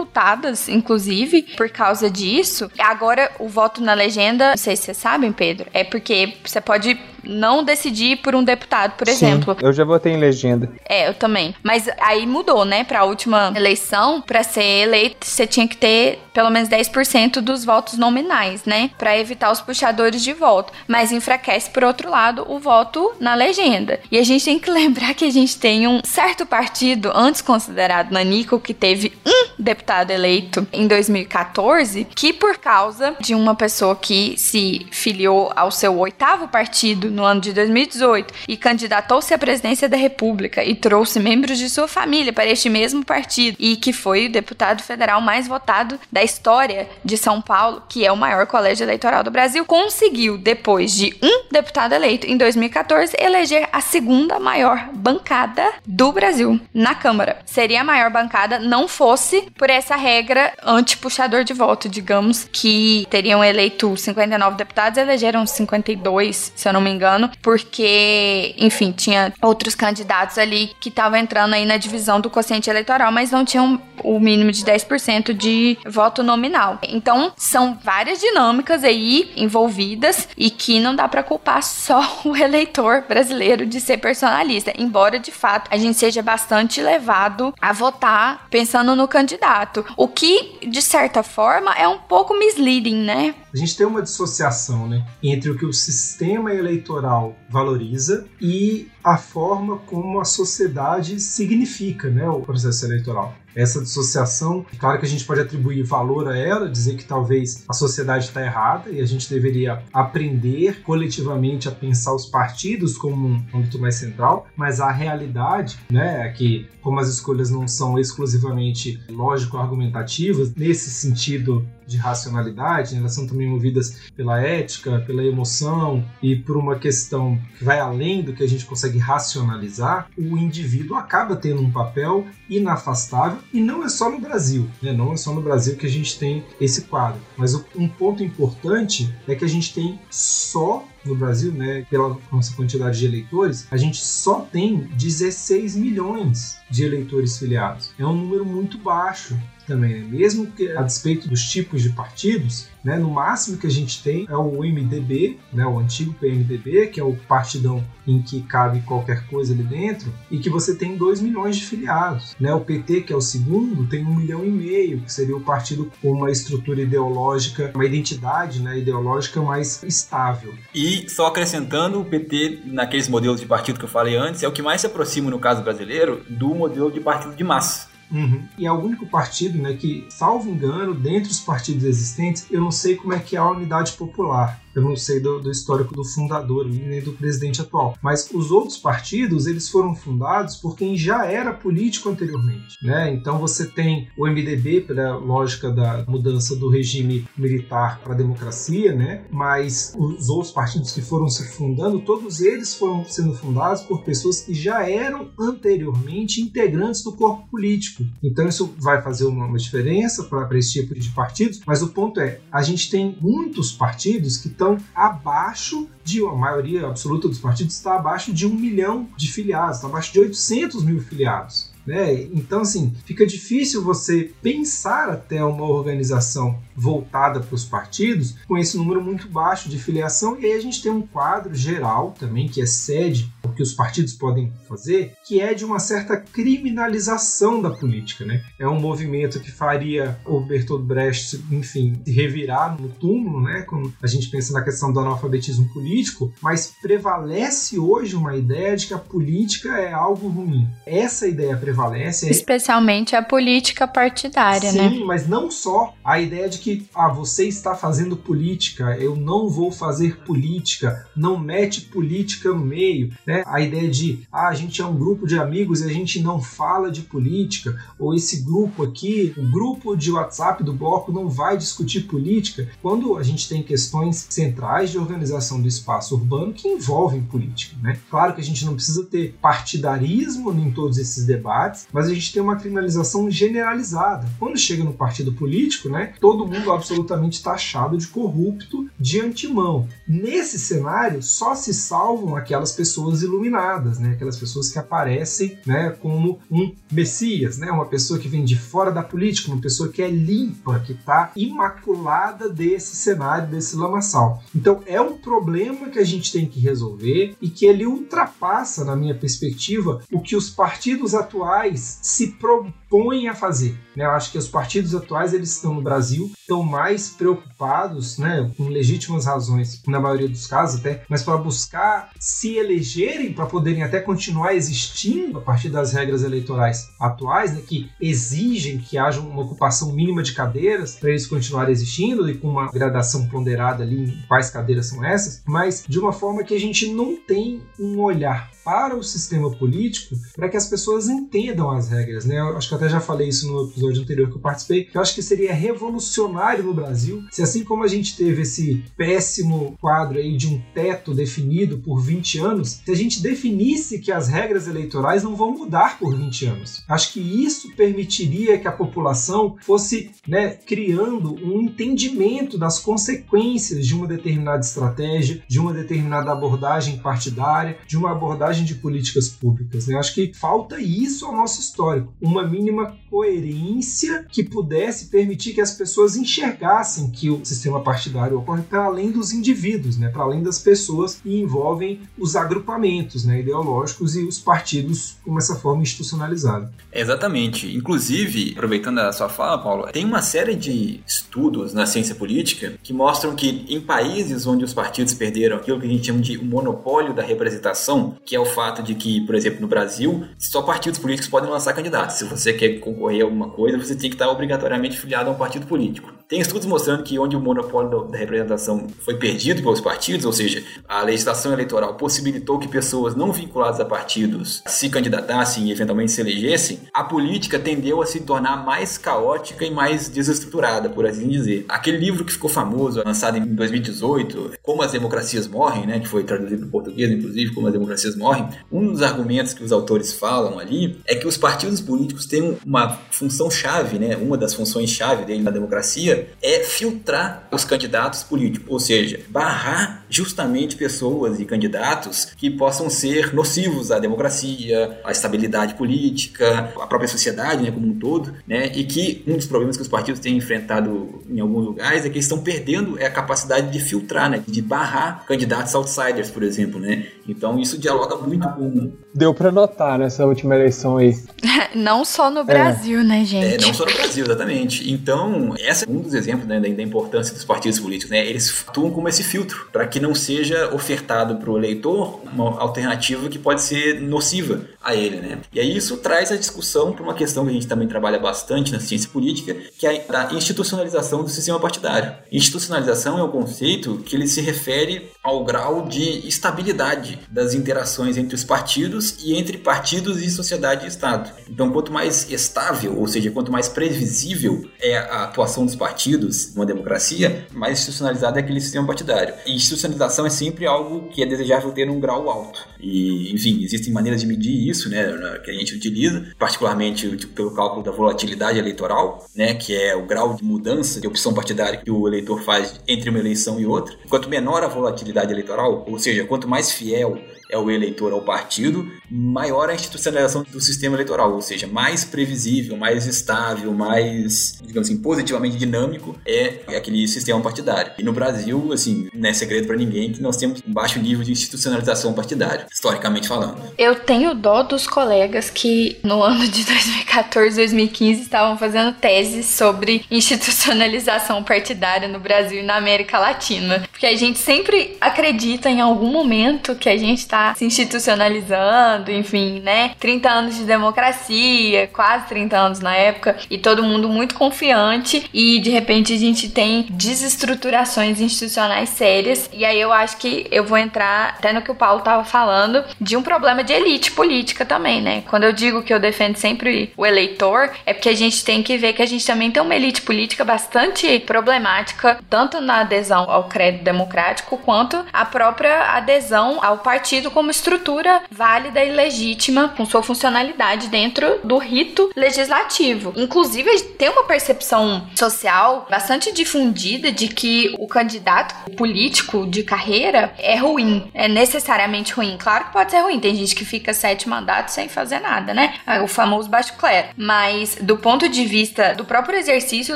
Speaker 2: inclusive, por causa disso. Agora, o voto na legenda, não sei se vocês sabem, Pedro, é porque você pode não decidir por um deputado, por
Speaker 3: Sim,
Speaker 2: exemplo.
Speaker 3: Eu já votei em legenda.
Speaker 2: É, eu também. Mas aí mudou, né? Pra última eleição, para ser eleito, você tinha que ter pelo menos 10% dos votos nominais, né? Para evitar os puxadores de voto. Mas enfraquece, por outro lado, o voto na legenda. E a gente tem que lembrar que a gente tem um certo partido, antes considerado nanico, que teve um deputado eleito em 2014, que por causa de uma pessoa que se filiou ao seu oitavo partido no ano de 2018 e candidatou-se à presidência da República e trouxe membros de sua família para este mesmo partido e que foi o deputado federal mais votado da história de São Paulo, que é o maior colégio eleitoral do Brasil, conseguiu, depois de um deputado eleito em 2014, eleger a segunda maior bancada do Brasil na Câmara. Seria a maior bancada não fosse por essa regra anti-puxador de voto, digamos, que teriam eleito 59 deputados, elegeram 52, se eu não me engano, porque, enfim, tinha outros candidatos ali que estavam entrando aí na divisão do quociente eleitoral, mas não tinham o mínimo de 10% de voto nominal. Então, são várias dinâmicas aí envolvidas e que não dá para culpar só o eleitor brasileiro de ser personalista, embora de fato a gente seja bastante levado a votar pensando no candidato, o que de certa forma é um pouco misleading, né?
Speaker 4: A gente tem uma dissociação né, entre o que o sistema eleitoral valoriza e a forma como a sociedade significa né, o processo eleitoral. Essa dissociação, claro que a gente pode atribuir valor a ela, dizer que talvez a sociedade está errada e a gente deveria aprender coletivamente a pensar os partidos como um âmbito mais central, mas a realidade, né, é que como as escolhas não são exclusivamente lógico-argumentativas, nesse sentido de racionalidade, né, elas são também movidas pela ética, pela emoção e por uma questão que vai além do que a gente consegue racionalizar, o indivíduo acaba tendo um papel inafastável e não é só no Brasil, né? não é só no Brasil que a gente tem esse quadro, mas um ponto importante é que a gente tem só no Brasil, né, pela nossa quantidade de eleitores, a gente só tem 16 milhões de eleitores filiados. É um número muito baixo também, né? mesmo que a despeito dos tipos de partidos, né, no máximo que a gente tem é o MDB, né, o antigo PMDB, que é o partidão em que cabe qualquer coisa ali dentro, e que você tem 2 milhões de filiados. Né? O PT, que é o segundo, tem um milhão e meio, que seria o partido com uma estrutura ideológica, uma identidade né, ideológica mais estável.
Speaker 5: E só acrescentando, o PT, naqueles modelos de partido que eu falei antes, é o que mais se aproxima, no caso brasileiro, do modelo de partido de massa.
Speaker 4: Uhum. E é o único partido né, que, salvo engano, dentre os partidos existentes, eu não sei como é que é a unidade popular. Eu não sei do, do, histórico do fundador nem do presidente atual. Mas os outros partidos, eles foram fundados por quem já era político anteriormente. Né? Então você tem o MDB, pela lógica da mudança do regime militar para a democracia, né? mas os outros partidos que foram se fundando, todos eles foram sendo fundados por pessoas que já eram anteriormente integrantes do corpo político. Então isso vai fazer uma, uma diferença para esse tipo de partidos, mas o ponto é, a gente tem muitos partidos que estão abaixo de a maioria absoluta dos partidos está abaixo de um milhão de filiados, está abaixo de 800 mil filiados. Né? Então, assim, fica difícil você pensar até uma organização voltada para os partidos, com esse número muito baixo de filiação, e aí a gente tem um quadro geral também que excede o que os partidos podem fazer, que é de uma certa criminalização da política. Né? É um movimento que faria o Bertolt Brecht, enfim, revirar no túmulo, né? quando a gente pensa na questão do analfabetismo político, mas prevalece hoje uma ideia de que a política é algo ruim. Essa ideia prevalece.
Speaker 2: Especialmente a política partidária,
Speaker 4: Sim,
Speaker 2: né?
Speaker 4: Sim, mas não só a ideia de que ah, você está fazendo política, eu não vou fazer política, não mete política no meio, né? A ideia de ah, a gente é um grupo de amigos e a gente não fala de política, ou esse grupo aqui, o grupo de WhatsApp do bloco não vai discutir política. Quando a gente tem questões centrais de organização do espaço urbano que envolvem política, né? Claro que a gente não precisa ter partidarismo em todos esses debates, mas a gente tem uma criminalização generalizada. Quando chega no partido político, né, todo mundo absolutamente taxado de corrupto de antemão. Nesse cenário, só se salvam aquelas pessoas iluminadas, né, aquelas pessoas que aparecem né, como um messias, né, uma pessoa que vem de fora da política, uma pessoa que é limpa, que está imaculada desse cenário, desse lamaçal. Então é um problema que a gente tem que resolver e que ele ultrapassa, na minha perspectiva, o que os partidos atuais se propõem a fazer. Né? Eu acho que os partidos atuais eles estão no Brasil estão mais preocupados, né, com legítimas razões, na maioria dos casos até, mas para buscar se elegerem para poderem até continuar existindo a partir das regras eleitorais atuais, né, que exigem que haja uma ocupação mínima de cadeiras para eles continuarem existindo e com uma gradação ponderada ali em quais cadeiras são essas, mas de uma forma que a gente não tem um olhar para o sistema político para que as pessoas entendam as regras, né? Eu acho que até já falei isso no episódio anterior que eu participei, que eu acho que seria revolucionário no Brasil se assim como a gente teve esse péssimo quadro aí de um teto definido por 20 anos, se a gente definisse que as regras eleitorais não vão mudar por 20 anos. Acho que isso permitiria que a população fosse, né, criando um entendimento das consequências de uma determinada estratégia, de uma determinada abordagem partidária, de uma abordagem de políticas públicas. Né? Acho que falta isso ao nosso histórico, uma mínima coerência que pudesse permitir que as pessoas enxergassem que o sistema partidário ocorre para além dos indivíduos, né? para além das pessoas e envolvem os agrupamentos né? ideológicos e os partidos como essa forma institucionalizada.
Speaker 5: Exatamente. Inclusive, aproveitando a sua fala, Paulo, tem uma série de estudos na ciência política que mostram que em países onde os partidos perderam aquilo que a gente chama de monopólio da representação, que é o fato de que, por exemplo, no Brasil, só partidos políticos podem lançar candidatos. Se você quer concorrer a alguma coisa, você tem que estar obrigatoriamente filiado a um partido político. Tem estudos mostrando que onde o monopólio da representação foi perdido pelos partidos, ou seja, a legislação eleitoral possibilitou que pessoas não vinculadas a partidos se candidatassem e eventualmente se elegessem, a política tendeu a se tornar mais caótica e mais desestruturada, por assim dizer. Aquele livro que ficou famoso, lançado em 2018, Como as Democracias Morrem, né, que foi traduzido para português, inclusive, Como as Democracias Morrem, um dos argumentos que os autores falam ali é que os partidos políticos têm uma função chave, né, uma das funções chave dele na democracia é filtrar os candidatos políticos, ou seja, barrar justamente pessoas e candidatos que possam ser nocivos à democracia, à estabilidade política, à própria sociedade, né, como um todo, né, e que um dos problemas que os partidos têm enfrentado em alguns lugares é que eles estão perdendo a capacidade de filtrar, né, de barrar candidatos outsiders, por exemplo, né. Então isso dialoga muito com
Speaker 3: Deu para notar nessa última eleição aí.
Speaker 2: não só no Brasil, é. né, gente?
Speaker 5: É, não só no Brasil, exatamente. Então, esse é um dos exemplos né, da, importância dos partidos políticos. Né? Eles atuam como esse filtro, para que não seja ofertado para o eleitor uma alternativa que pode ser nociva a ele. Né? E aí isso traz a discussão para uma questão que a gente também trabalha bastante na ciência política, que é a institucionalização do sistema partidário. Institucionalização é um conceito que ele se refere ao grau de estabilidade das interações entre os partidos e entre partidos e sociedade e Estado. Então, quanto mais estável, ou seja, quanto mais previsível é a atuação dos partidos numa democracia, mais institucionalizado é aquele sistema partidário. E institucionalização é sempre algo que é desejável ter num grau alto. E, enfim, existem maneiras de medir isso, né, que a gente utiliza, particularmente tipo, pelo cálculo da volatilidade eleitoral, né, que é o grau de mudança de opção partidária que o eleitor faz entre uma eleição e outra. Quanto menor a volatilidade eleitoral, ou seja, quanto mais fiel é o eleitor ao partido, maior a institucionalização do sistema eleitoral, ou seja, mais previsível, mais estável, mais, digamos assim, positivamente dinâmico é aquele sistema partidário. E no Brasil, assim, não é segredo para ninguém que nós temos um baixo nível de institucionalização partidária, historicamente falando.
Speaker 2: Eu tenho dó dos colegas que no ano de 2014, 2015 estavam fazendo teses sobre institucionalização partidária no Brasil e na América Latina, porque a gente sempre acredita em algum momento que a gente está se institucionalizando, enfim, né? 30 anos de democracia, quase 30 anos na época, e todo mundo muito confiante, e de repente a gente tem desestruturações institucionais sérias. E aí eu acho que eu vou entrar até no que o Paulo tava falando, de um problema de elite política também, né? Quando eu digo que eu defendo sempre o eleitor, é porque a gente tem que ver que a gente também tem uma elite política bastante problemática, tanto na adesão ao crédito democrático, quanto a própria adesão ao partido como estrutura válida e legítima com sua funcionalidade dentro do rito legislativo. Inclusive, tem uma percepção social bastante difundida de que o candidato político de carreira é ruim, é necessariamente ruim. Claro que pode ser ruim, tem gente que fica sete mandatos sem fazer nada, né? É o famoso baixo clero. Mas, do ponto de vista do próprio exercício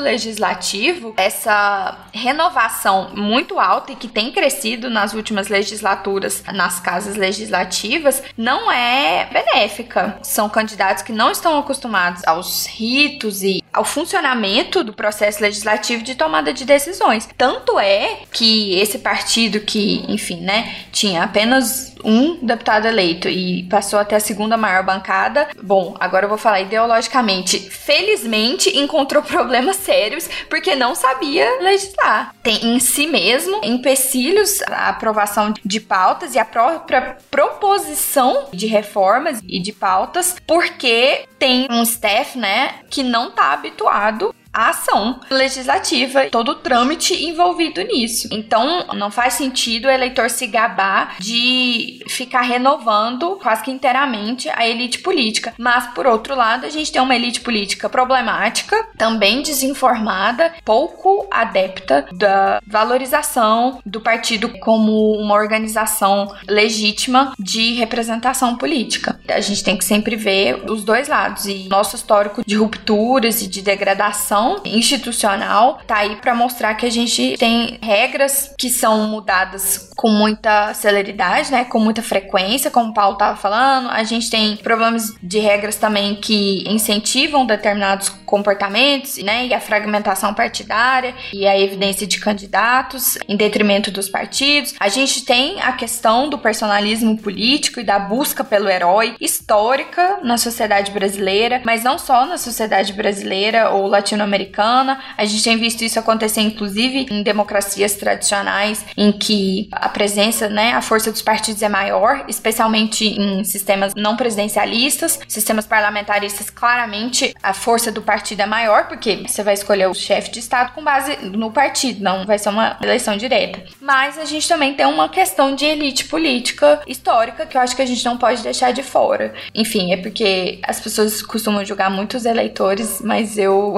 Speaker 2: legislativo, essa renovação muito alta e que tem crescido nas últimas legislaturas nas casas legislativas não é benéfica. São candidatos que não estão acostumados aos ritos e ao funcionamento do processo legislativo de tomada de decisões. Tanto é que esse partido que, enfim, né, tinha apenas um deputado eleito e passou até a segunda maior bancada. Bom, agora eu vou falar ideologicamente. Felizmente encontrou problemas sérios porque não sabia legislar. Tem em si mesmo empecilhos à aprovação de pautas e a própria proposição de reformas e de pautas porque tem um staff, né, que não tá habituado a ação legislativa, todo o trâmite envolvido nisso. Então, não faz sentido o eleitor se gabar de ficar renovando quase que inteiramente a elite política. Mas, por outro lado, a gente tem uma elite política problemática, também desinformada, pouco adepta da valorização do partido como uma organização legítima de representação política. A gente tem que sempre ver os dois lados e nosso histórico de rupturas e de degradação institucional tá aí para mostrar que a gente tem regras que são mudadas com muita celeridade, né, com muita frequência, como o Paulo tava falando. A gente tem problemas de regras também que incentivam determinados comportamentos, né, e a fragmentação partidária e a evidência de candidatos em detrimento dos partidos. A gente tem a questão do personalismo político e da busca pelo herói histórica na sociedade brasileira, mas não só na sociedade brasileira ou latino-americana americana. A gente tem visto isso acontecer, inclusive, em democracias tradicionais, em que a presença, né, a força dos partidos é maior, especialmente em sistemas não presidencialistas, sistemas parlamentaristas, claramente a força do partido é maior, porque você vai escolher o chefe de Estado com base no partido, não vai ser uma eleição direta. Mas a gente também tem uma questão de elite política histórica que eu acho que a gente não pode deixar de fora. Enfim, é porque as pessoas costumam julgar muito os eleitores, mas eu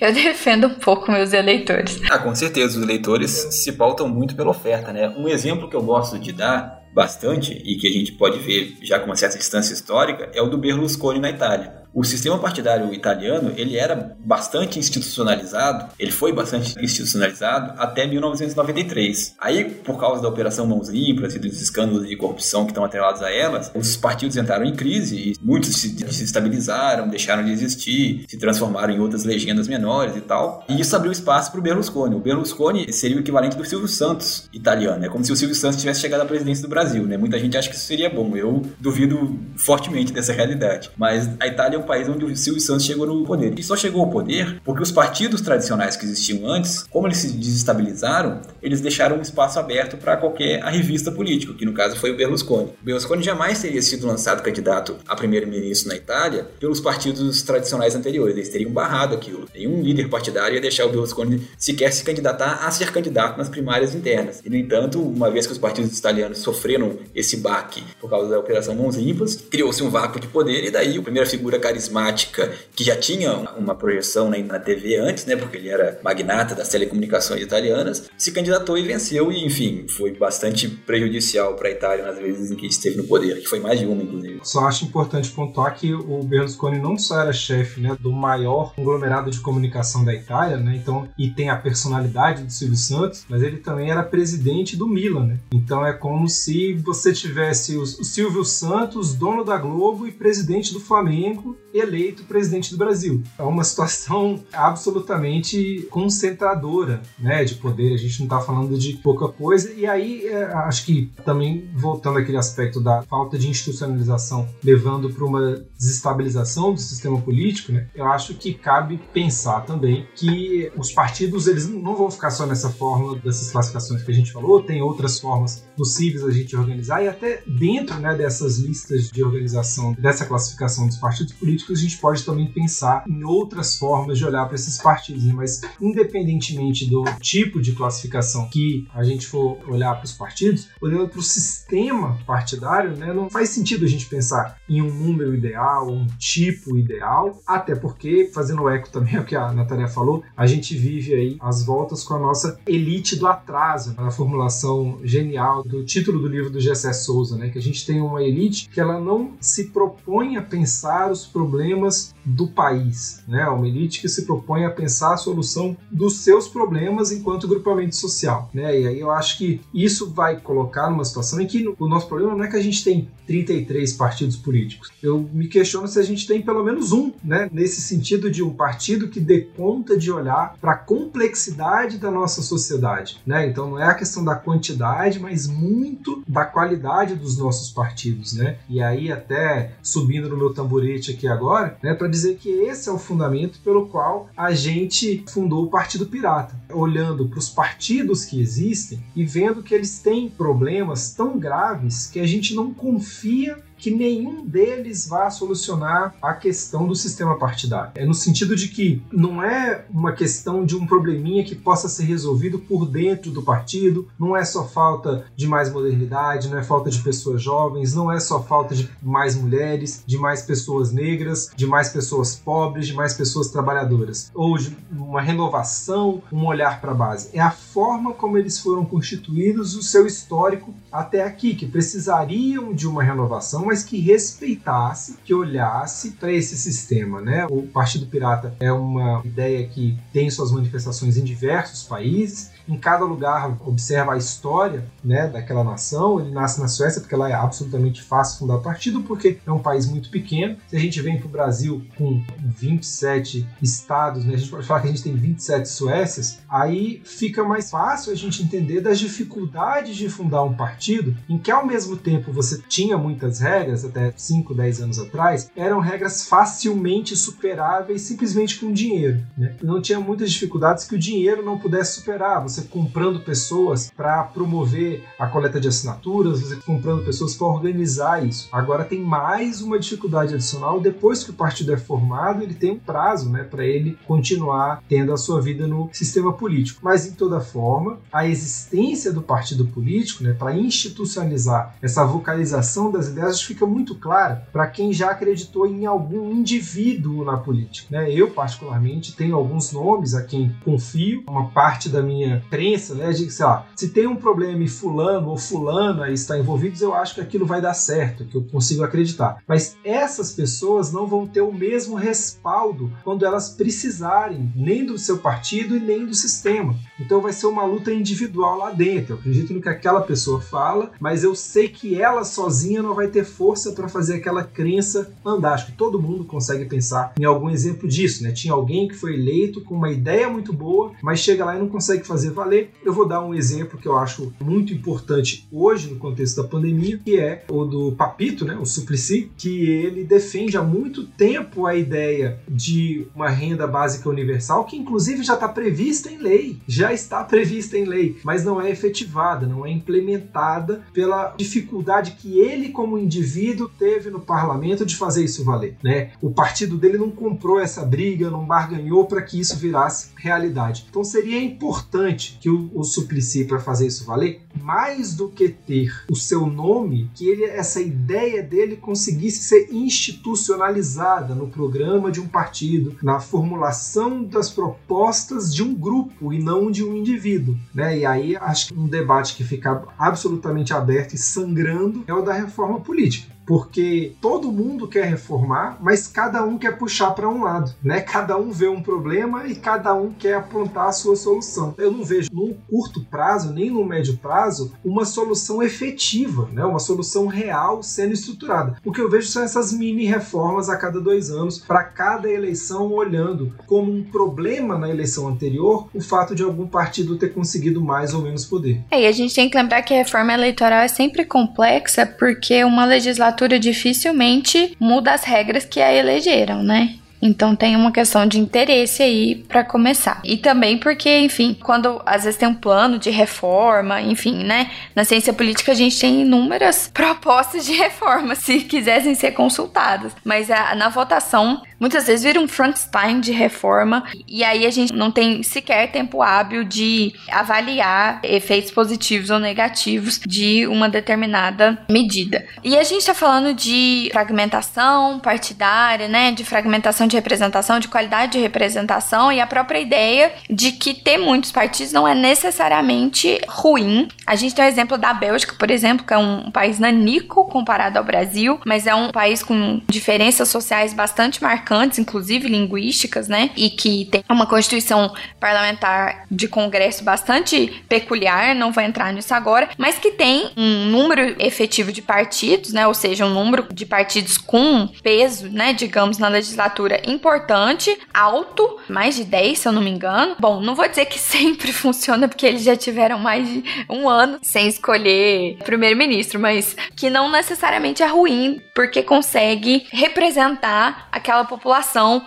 Speaker 2: eu defendo um pouco meus eleitores.
Speaker 5: Ah, com certeza, os eleitores se pautam muito pela oferta, né? Um exemplo que eu gosto de dar bastante e que a gente pode ver já com uma certa distância histórica é o do Berlusconi na Itália. O sistema partidário italiano, ele era bastante institucionalizado, ele foi bastante institucionalizado até 1993. Aí, por causa da Operação Mãos Limpas e dos escândalos de corrupção que estão atrelados a elas, os partidos entraram em crise e muitos se desestabilizaram, deixaram de existir, se transformaram em outras legendas menores e tal. E isso abriu espaço para o Berlusconi. O Berlusconi seria o equivalente do Silvio Santos italiano. É como se o Silvio Santos tivesse chegado à presidência do Brasil, né? Muita gente acha que isso seria bom. Eu duvido fortemente dessa realidade. Mas a Itália um país onde o Silvio Santos chegou no poder. E só chegou ao poder porque os partidos tradicionais que existiam antes, como eles se desestabilizaram, eles deixaram um espaço aberto para qualquer revista político, que no caso foi o Berlusconi. O Berlusconi jamais teria sido lançado candidato a primeiro-ministro na Itália pelos partidos tradicionais anteriores. Eles teriam barrado aquilo. Nenhum líder partidário ia deixar o Berlusconi sequer se candidatar a ser candidato nas primárias internas. E, no entanto, uma vez que os partidos italianos sofreram esse baque por causa da Operação Mãos Limpas, criou-se um vácuo de poder e daí a primeira figura carismática que já tinha uma projeção na TV antes, né, porque ele era magnata das telecomunicações italianas, se candidatou e venceu e, enfim, foi bastante prejudicial para a Itália nas vezes em que esteve no poder, que foi mais de uma, inclusive.
Speaker 4: Só acho importante pontuar que o Berlusconi não só era chefe né, do maior conglomerado de comunicação da Itália, né, então, e tem a personalidade do Silvio Santos, mas ele também era presidente do Milan, né? Então é como se você tivesse o Silvio Santos, dono da Globo e presidente do Flamengo, eleito presidente do Brasil. É uma situação absolutamente concentradora, né, de poder. A gente não está falando de pouca coisa. E aí, é, acho que também voltando àquele aspecto da falta de institucionalização, levando para uma desestabilização do sistema político, né, eu acho que cabe pensar também que os partidos eles não vão ficar só nessa fórmula dessas classificações que a gente falou. Tem outras formas possíveis a gente organizar e até dentro, né, dessas listas de organização dessa classificação dos partidos políticos a gente pode também pensar em outras formas de olhar para esses partidos, né? mas independentemente do tipo de classificação que a gente for olhar para os partidos, olhando para o sistema partidário, né, não faz sentido a gente pensar em um número ideal, um tipo ideal, até porque, fazendo eco também ao que a Natália falou, a gente vive aí as voltas com a nossa elite do atraso, a formulação genial do título do livro do Gessé Souza, né, que a gente tem uma elite que ela não se propõe a pensar os problemas do país, né? Uma elite que se propõe a pensar a solução dos seus problemas enquanto grupamento social, né? E aí eu acho que isso vai colocar numa situação em que o nosso problema não é que a gente tem 33 partidos políticos. Eu me questiono se a gente tem pelo menos um, né? Nesse sentido de um partido que dê conta de olhar para a complexidade da nossa sociedade, né? Então não é a questão da quantidade, mas muito da qualidade dos nossos partidos, né? E aí até subindo no meu tamborete aqui agora, né, para dizer que esse é o fundamento pelo qual a gente fundou o Partido Pirata, olhando para os partidos que existem e vendo que eles têm problemas tão graves que a gente não confia que nenhum deles vá solucionar a questão do sistema partidário. É no sentido de que não é uma questão de um probleminha que possa ser resolvido por dentro do partido, não é só falta de mais modernidade, não é falta de pessoas jovens, não é só falta de mais mulheres, de mais pessoas negras, de mais pessoas pobres, de mais pessoas trabalhadoras, ou de uma renovação, um olhar para a base. É a forma como eles foram constituídos, o seu histórico até aqui, que precisariam de uma renovação mas que respeitasse, que olhasse para esse sistema, né? O Partido Pirata é uma ideia que tem suas manifestações em diversos países em cada lugar observa a história né, daquela nação. Ele nasce na Suécia porque lá é absolutamente fácil fundar partido, porque é um país muito pequeno. Se a gente vem para o Brasil com 27 estados, né, a gente pode falar que a gente tem 27 Suécias, aí fica mais fácil a gente entender das dificuldades de fundar um partido em que ao mesmo tempo você tinha muitas regras, até 5, 10 anos atrás, eram regras facilmente superáveis simplesmente com dinheiro. Né? Não tinha muitas dificuldades que o dinheiro não pudesse superar. Você você comprando pessoas para promover a coleta de assinaturas, você comprando pessoas para organizar isso. Agora tem mais uma dificuldade adicional. Depois que o partido é formado, ele tem um prazo né, para ele continuar tendo a sua vida no sistema político. Mas, em toda forma, a existência do partido político, né, para institucionalizar essa vocalização das ideias, fica muito clara para quem já acreditou em algum indivíduo na política. Né? Eu, particularmente, tenho alguns nomes a quem confio, uma parte da minha crença, né, de sei lá, se tem um problema e fulano ou fulana está envolvidos, eu acho que aquilo vai dar certo, que eu consigo acreditar. Mas essas pessoas não vão ter o mesmo respaldo quando elas precisarem, nem do seu partido e nem do sistema. Então vai ser uma luta individual lá dentro. Eu acredito no que aquela pessoa fala, mas eu sei que ela sozinha não vai ter força para fazer aquela crença andar. Acho que todo mundo consegue pensar em algum exemplo disso, né? Tinha alguém que foi eleito com uma ideia muito boa, mas chega lá e não consegue fazer valer. Eu vou dar um exemplo que eu acho muito importante hoje no contexto da pandemia, que é o do Papito, né, o Suplicy, que ele defende há muito tempo a ideia de uma renda básica universal, que inclusive já está prevista em lei, já está prevista em lei, mas não é efetivada, não é implementada pela dificuldade que ele, como indivíduo, teve no parlamento de fazer isso valer. Né? O partido dele não comprou essa briga, não barganhou para que isso virasse realidade. Então seria importante que o, o Suplicy, para fazer isso valer, mais do que ter o seu nome, que ele, essa ideia dele conseguisse ser institucionalizada no programa de um partido, na formulação das propostas de um grupo e não de um indivíduo. Né? E aí acho que um debate que fica absolutamente aberto e sangrando é o da reforma política porque todo mundo quer reformar, mas cada um quer puxar para um lado, né? Cada um vê um problema e cada um quer apontar a sua solução. Eu não vejo no curto prazo nem no médio prazo uma solução efetiva, né? Uma solução real sendo estruturada. O que eu vejo são essas mini reformas a cada dois anos para cada eleição, olhando como um problema na eleição anterior o fato de algum partido ter conseguido mais ou menos poder.
Speaker 2: É, e a gente tem que lembrar que a reforma eleitoral é sempre complexa porque uma legislatura dificilmente muda as regras que a elegeram, né? Então tem uma questão de interesse aí para começar. E também porque, enfim, quando às vezes tem um plano de reforma, enfim, né? Na ciência política a gente tem inúmeras propostas de reforma se quisessem ser consultadas. Mas a, na votação, muitas vezes vira um Frankenstein de reforma e aí a gente não tem sequer tempo hábil de avaliar efeitos positivos ou negativos de uma determinada medida. E a gente tá falando de fragmentação partidária, né? De fragmentação de representação, de qualidade de representação e a própria ideia de que ter muitos partidos não é necessariamente ruim. A gente tem o exemplo da Bélgica, por exemplo, que é um país nanico comparado ao Brasil, mas é um país com diferenças sociais bastante marcantes, inclusive linguísticas, né? E que tem uma constituição parlamentar de congresso bastante peculiar, não vou entrar nisso agora, mas que tem um número efetivo de partidos, né? Ou seja, um número de partidos com peso, né, digamos, na legislatura importante, alto, mais de 10, se eu não me engano. Bom, não vou dizer que sempre funciona, porque eles já tiveram mais de um ano sem escolher primeiro-ministro, mas que não necessariamente é ruim, porque consegue representar aquela população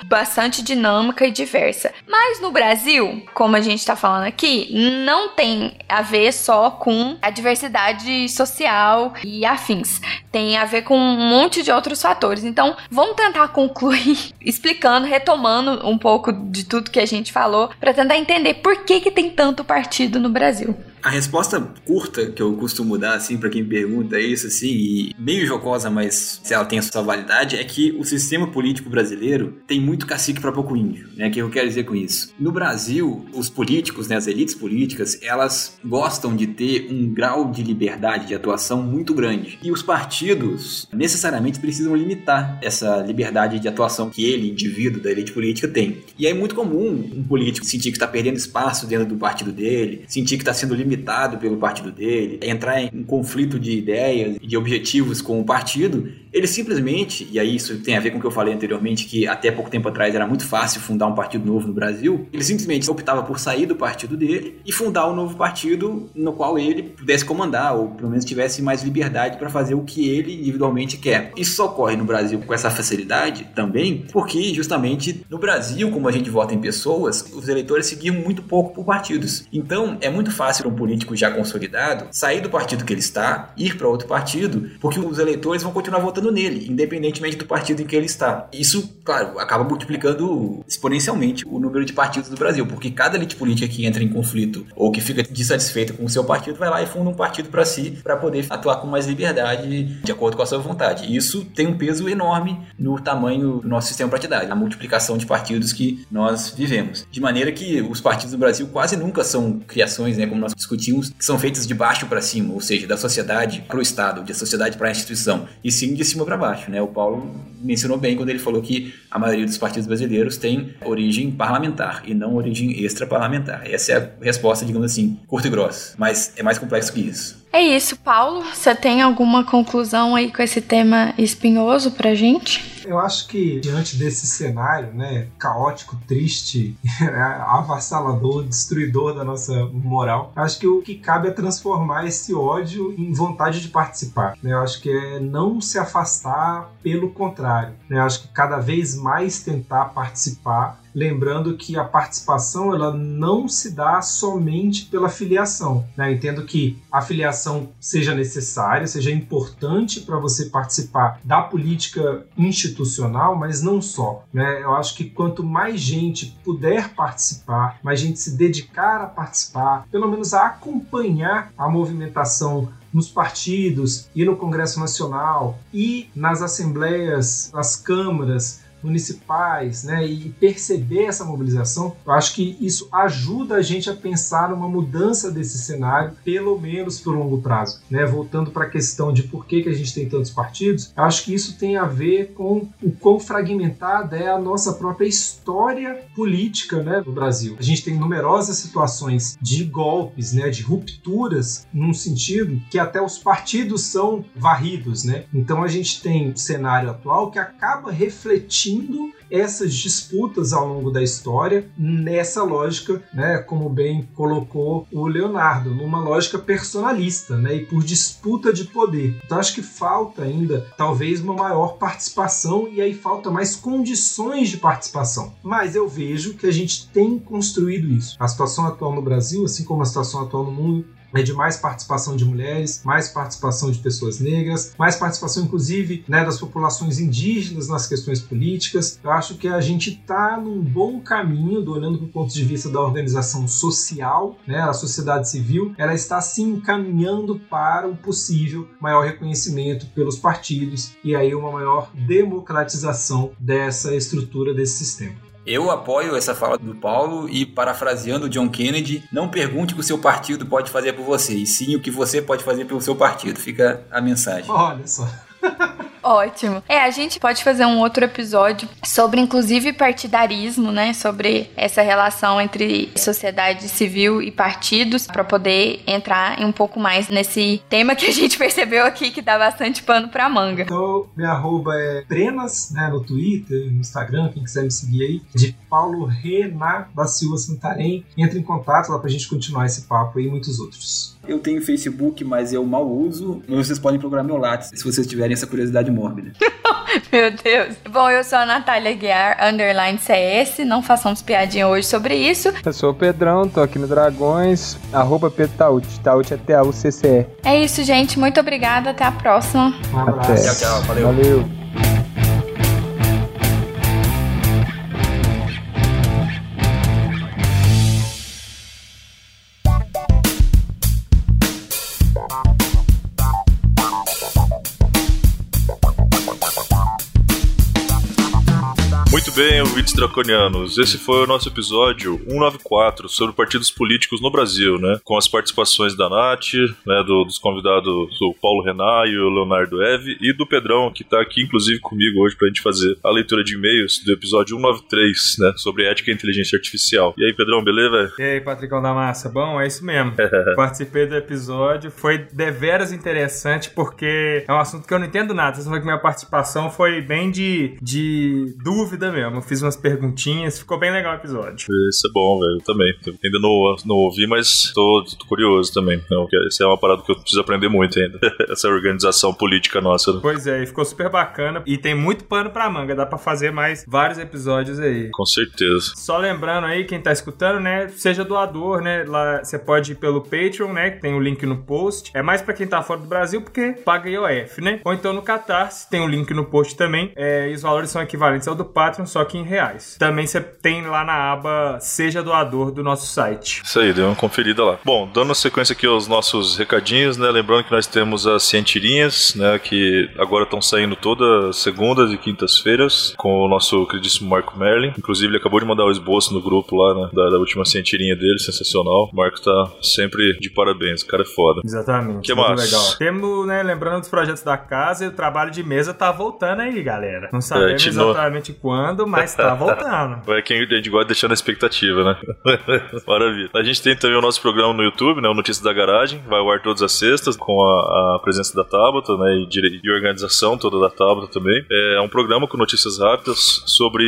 Speaker 2: bastante dinâmica e diversa. Mas no Brasil, como a gente está falando aqui, não tem a ver só com a diversidade social e afins. Tem a ver com um monte de outros fatores. Então, vamos tentar concluir explicando, retomando um pouco de tudo que a gente falou, para tentar entender por que, que tem tanto partido no Brasil.
Speaker 5: A resposta curta que eu costumo dar, assim, para quem pergunta isso, assim, e meio jocosa, mas se ela tem a sua validade, é que o sistema político brasileiro tem muito cacique para pouco índio, né? O que eu quero dizer com isso? No Brasil, os políticos, né, as elites políticas, elas gostam de ter um grau de liberdade de atuação muito grande. E os partidos necessariamente precisam limitar essa liberdade de atuação que ele, indivíduo da elite política, tem. E é muito comum um político sentir que está perdendo espaço dentro do partido dele, sentir que está sendo limitado limitado pelo partido dele, entrar em conflito de ideias e de objetivos com o partido, ele simplesmente, e aí isso tem a ver com o que eu falei anteriormente, que até pouco tempo atrás era muito fácil fundar um partido novo no Brasil, ele simplesmente optava por sair do partido dele e fundar um novo partido no qual ele pudesse comandar, ou pelo menos tivesse mais liberdade para fazer o que ele individualmente quer. Isso só ocorre no Brasil com essa facilidade também, porque justamente no Brasil, como a gente vota em pessoas, os eleitores seguiam muito pouco por partidos. Então é muito fácil um político já consolidado sair do partido que ele está, ir para outro partido, porque os eleitores vão continuar votando votando nele, independentemente do partido em que ele está. Isso, claro, acaba multiplicando exponencialmente o número de partidos do Brasil, porque cada elite política que entra em conflito ou que fica dissatisfeita com o seu partido vai lá e funda um partido para si, para poder atuar com mais liberdade, de acordo com a sua vontade. isso tem um peso enorme no tamanho do nosso sistema partidário, na multiplicação de partidos que nós vivemos. De maneira que os partidos do Brasil quase nunca são criações, né, como nós discutimos, que são feitas de baixo para cima, ou seja, da sociedade para o Estado, da sociedade para a instituição, e sim de cima para baixo, né? O Paulo mencionou bem quando ele falou que a maioria dos partidos brasileiros tem origem parlamentar e não origem extra-parlamentar. Essa é a resposta, digamos assim, curta e grossa, mas é mais complexo que isso.
Speaker 2: É isso, Paulo. Você tem alguma conclusão aí com esse tema espinhoso pra gente?
Speaker 4: Eu acho que diante desse cenário, né, caótico, triste, avassalador, destruidor da nossa moral, acho que o que cabe é transformar esse ódio em vontade de participar. Né? Eu acho que é não se afastar, pelo contrário. Né? Eu acho que cada vez mais tentar participar lembrando que a participação ela não se dá somente pela filiação. Né? Entendo que a filiação seja necessária, seja importante para você participar da política institucional, mas não só. Né? Eu acho que quanto mais gente puder participar, mais gente se dedicar a participar, pelo menos a acompanhar a movimentação nos partidos e no Congresso Nacional e nas assembleias, nas câmaras, municipais, né, e perceber essa mobilização, eu acho que isso ajuda a gente a pensar numa mudança desse cenário, pelo menos por longo prazo. Né? Voltando para a questão de por que, que a gente tem tantos partidos, eu acho que isso tem a ver com o quão fragmentada é a nossa própria história política né, no Brasil. A gente tem numerosas situações de golpes, né, de rupturas, num sentido que até os partidos são varridos. Né? Então a gente tem um cenário atual que acaba refletindo essas disputas ao longo da história nessa lógica, né, como bem colocou o Leonardo, numa lógica personalista, né, e por disputa de poder. Então acho que falta ainda talvez uma maior participação e aí falta mais condições de participação. Mas eu vejo que a gente tem construído isso. A situação atual no Brasil, assim como a situação atual no mundo, é de mais participação de mulheres, mais participação de pessoas negras, mais participação, inclusive, né, das populações indígenas nas questões políticas. Eu acho que a gente está num bom caminho, olhando do ponto de vista da organização social, né, a sociedade civil, ela está se encaminhando para um possível maior reconhecimento pelos partidos e aí uma maior democratização dessa estrutura desse sistema.
Speaker 5: Eu apoio essa fala do Paulo e, parafraseando John Kennedy, não pergunte o que o seu partido pode fazer por você, e sim o que você pode fazer pelo seu partido. Fica a mensagem.
Speaker 4: Olha só.
Speaker 2: Ótimo. É, a gente pode fazer um outro episódio sobre, inclusive, partidarismo, né? Sobre essa relação entre sociedade civil e partidos, para poder entrar um pouco mais nesse tema que a gente percebeu aqui que dá bastante pano pra manga.
Speaker 4: Então, minha arroba é Trenas, né? No Twitter, no Instagram, quem quiser me seguir aí, de Paulo Renan da Silva Santarém. Entre em contato lá pra gente continuar esse papo e muitos outros.
Speaker 5: Eu tenho Facebook, mas eu mal uso. Vocês podem procurar meu Lattes se vocês tiverem essa curiosidade mórbida.
Speaker 2: Meu Deus. Bom, eu sou a Natália Guiar, underline CS. Não façamos piadinha hoje sobre isso.
Speaker 7: Eu sou o Pedrão, tô aqui no Dragões, arroba Pedro Taut. Taut é T-A-U-C-C-E.
Speaker 2: É isso, gente. Muito obrigada. Até a próxima.
Speaker 4: Um abraço.
Speaker 7: Até.
Speaker 5: Tchau, tchau. Valeu.
Speaker 7: Valeu.
Speaker 8: Bem, ouvintes draconianos. Esse foi o nosso episódio 194 sobre partidos políticos no Brasil, né? Com as participações da Nath, né? do- dos convidados o Paulo Renan e o Leonardo Eve e do Pedrão, que tá aqui inclusive comigo hoje pra gente fazer a leitura de e-mails do episódio 193, né? Sobre ética e inteligência artificial. E aí, Pedrão, beleza?
Speaker 7: E aí, Patricão da Massa? Bom, é isso mesmo. Participei do episódio, foi deveras interessante porque é um assunto que eu não entendo nada. Vão ver que minha participação foi bem de, de dúvida mesmo. Eu fiz umas perguntinhas, ficou bem legal o episódio.
Speaker 8: Isso é bom, velho. Eu também. Eu ainda não, não ouvi, mas tô, tô curioso também. Então, essa é uma parada que eu preciso aprender muito ainda. Essa organização política nossa. né?
Speaker 7: Pois é, e ficou super bacana e tem muito pano pra manga, dá pra fazer mais vários episódios aí.
Speaker 8: Com certeza.
Speaker 7: Só lembrando aí, quem tá escutando, né, seja doador, né, lá você pode ir pelo Patreon, né, que tem o link no post. É mais pra quem tá fora do Brasil, porque paga IOF, né? Ou então no Catarse, tem o link no post também, é, e os valores são equivalentes ao do Patreon, só que em reais. Também você tem lá na aba Seja Doador do nosso site.
Speaker 8: Isso aí, deu uma conferida lá. Bom, dando sequência aqui aos nossos recadinhos, né? Lembrando que nós temos as cientirinhas, né? Que agora estão saindo todas segundas e quintas-feiras com o nosso queridíssimo Marco Merlin. Inclusive, ele acabou de mandar o esboço no grupo lá, né? Da, da última cientirinha dele, sensacional. O Marco tá sempre de parabéns, o cara é foda.
Speaker 7: Exatamente.
Speaker 8: Que massa.
Speaker 7: legal. Temos, né, lembrando dos projetos da casa, e o trabalho de mesa tá voltando aí, galera. Não sabemos
Speaker 8: É, de novo.
Speaker 7: exatamente quando, voltando, mas tá voltando.
Speaker 8: É quem a gente gosta deixando a expectativa, né? Maravilha. A gente tem também o nosso programa no YouTube, né? O Notícias da Garagem. Vai ao ar todas as sextas, com a, a presença da Tabata, né? E, dire... e organização toda da Tabata também. É um programa com notícias rápidas sobre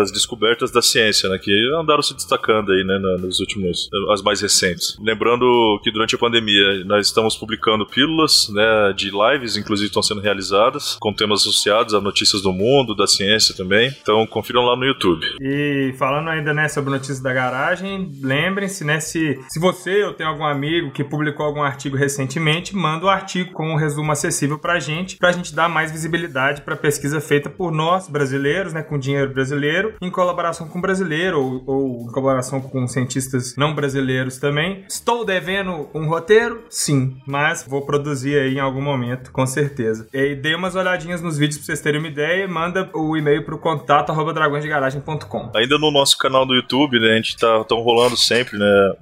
Speaker 8: as descobertas da ciência, né? Que andaram se destacando aí, né? Nos últimos. as mais recentes. Lembrando que durante a pandemia nós estamos publicando pílulas, né? De lives, inclusive, estão sendo realizadas, com temas associados a notícias do mundo, da ciência também. Então confiram lá no YouTube.
Speaker 7: E falando ainda, né, sobre notícias da garagem, lembrem-se, né, se, se você ou tem algum amigo que publicou algum artigo recentemente, manda o artigo com um resumo acessível pra gente, pra gente dar mais visibilidade pra pesquisa feita por nós, brasileiros, né, com dinheiro brasileiro, em colaboração com brasileiro ou, ou em colaboração com cientistas não brasileiros também. Estou devendo um roteiro? Sim, mas vou produzir aí em algum momento, com certeza. E dê umas olhadinhas nos vídeos pra vocês terem uma ideia manda o e-mail pro contato arroba dragõesdegaragem.com.
Speaker 8: Ainda no nosso canal do YouTube, né, a gente tá tão rolando sempre, né,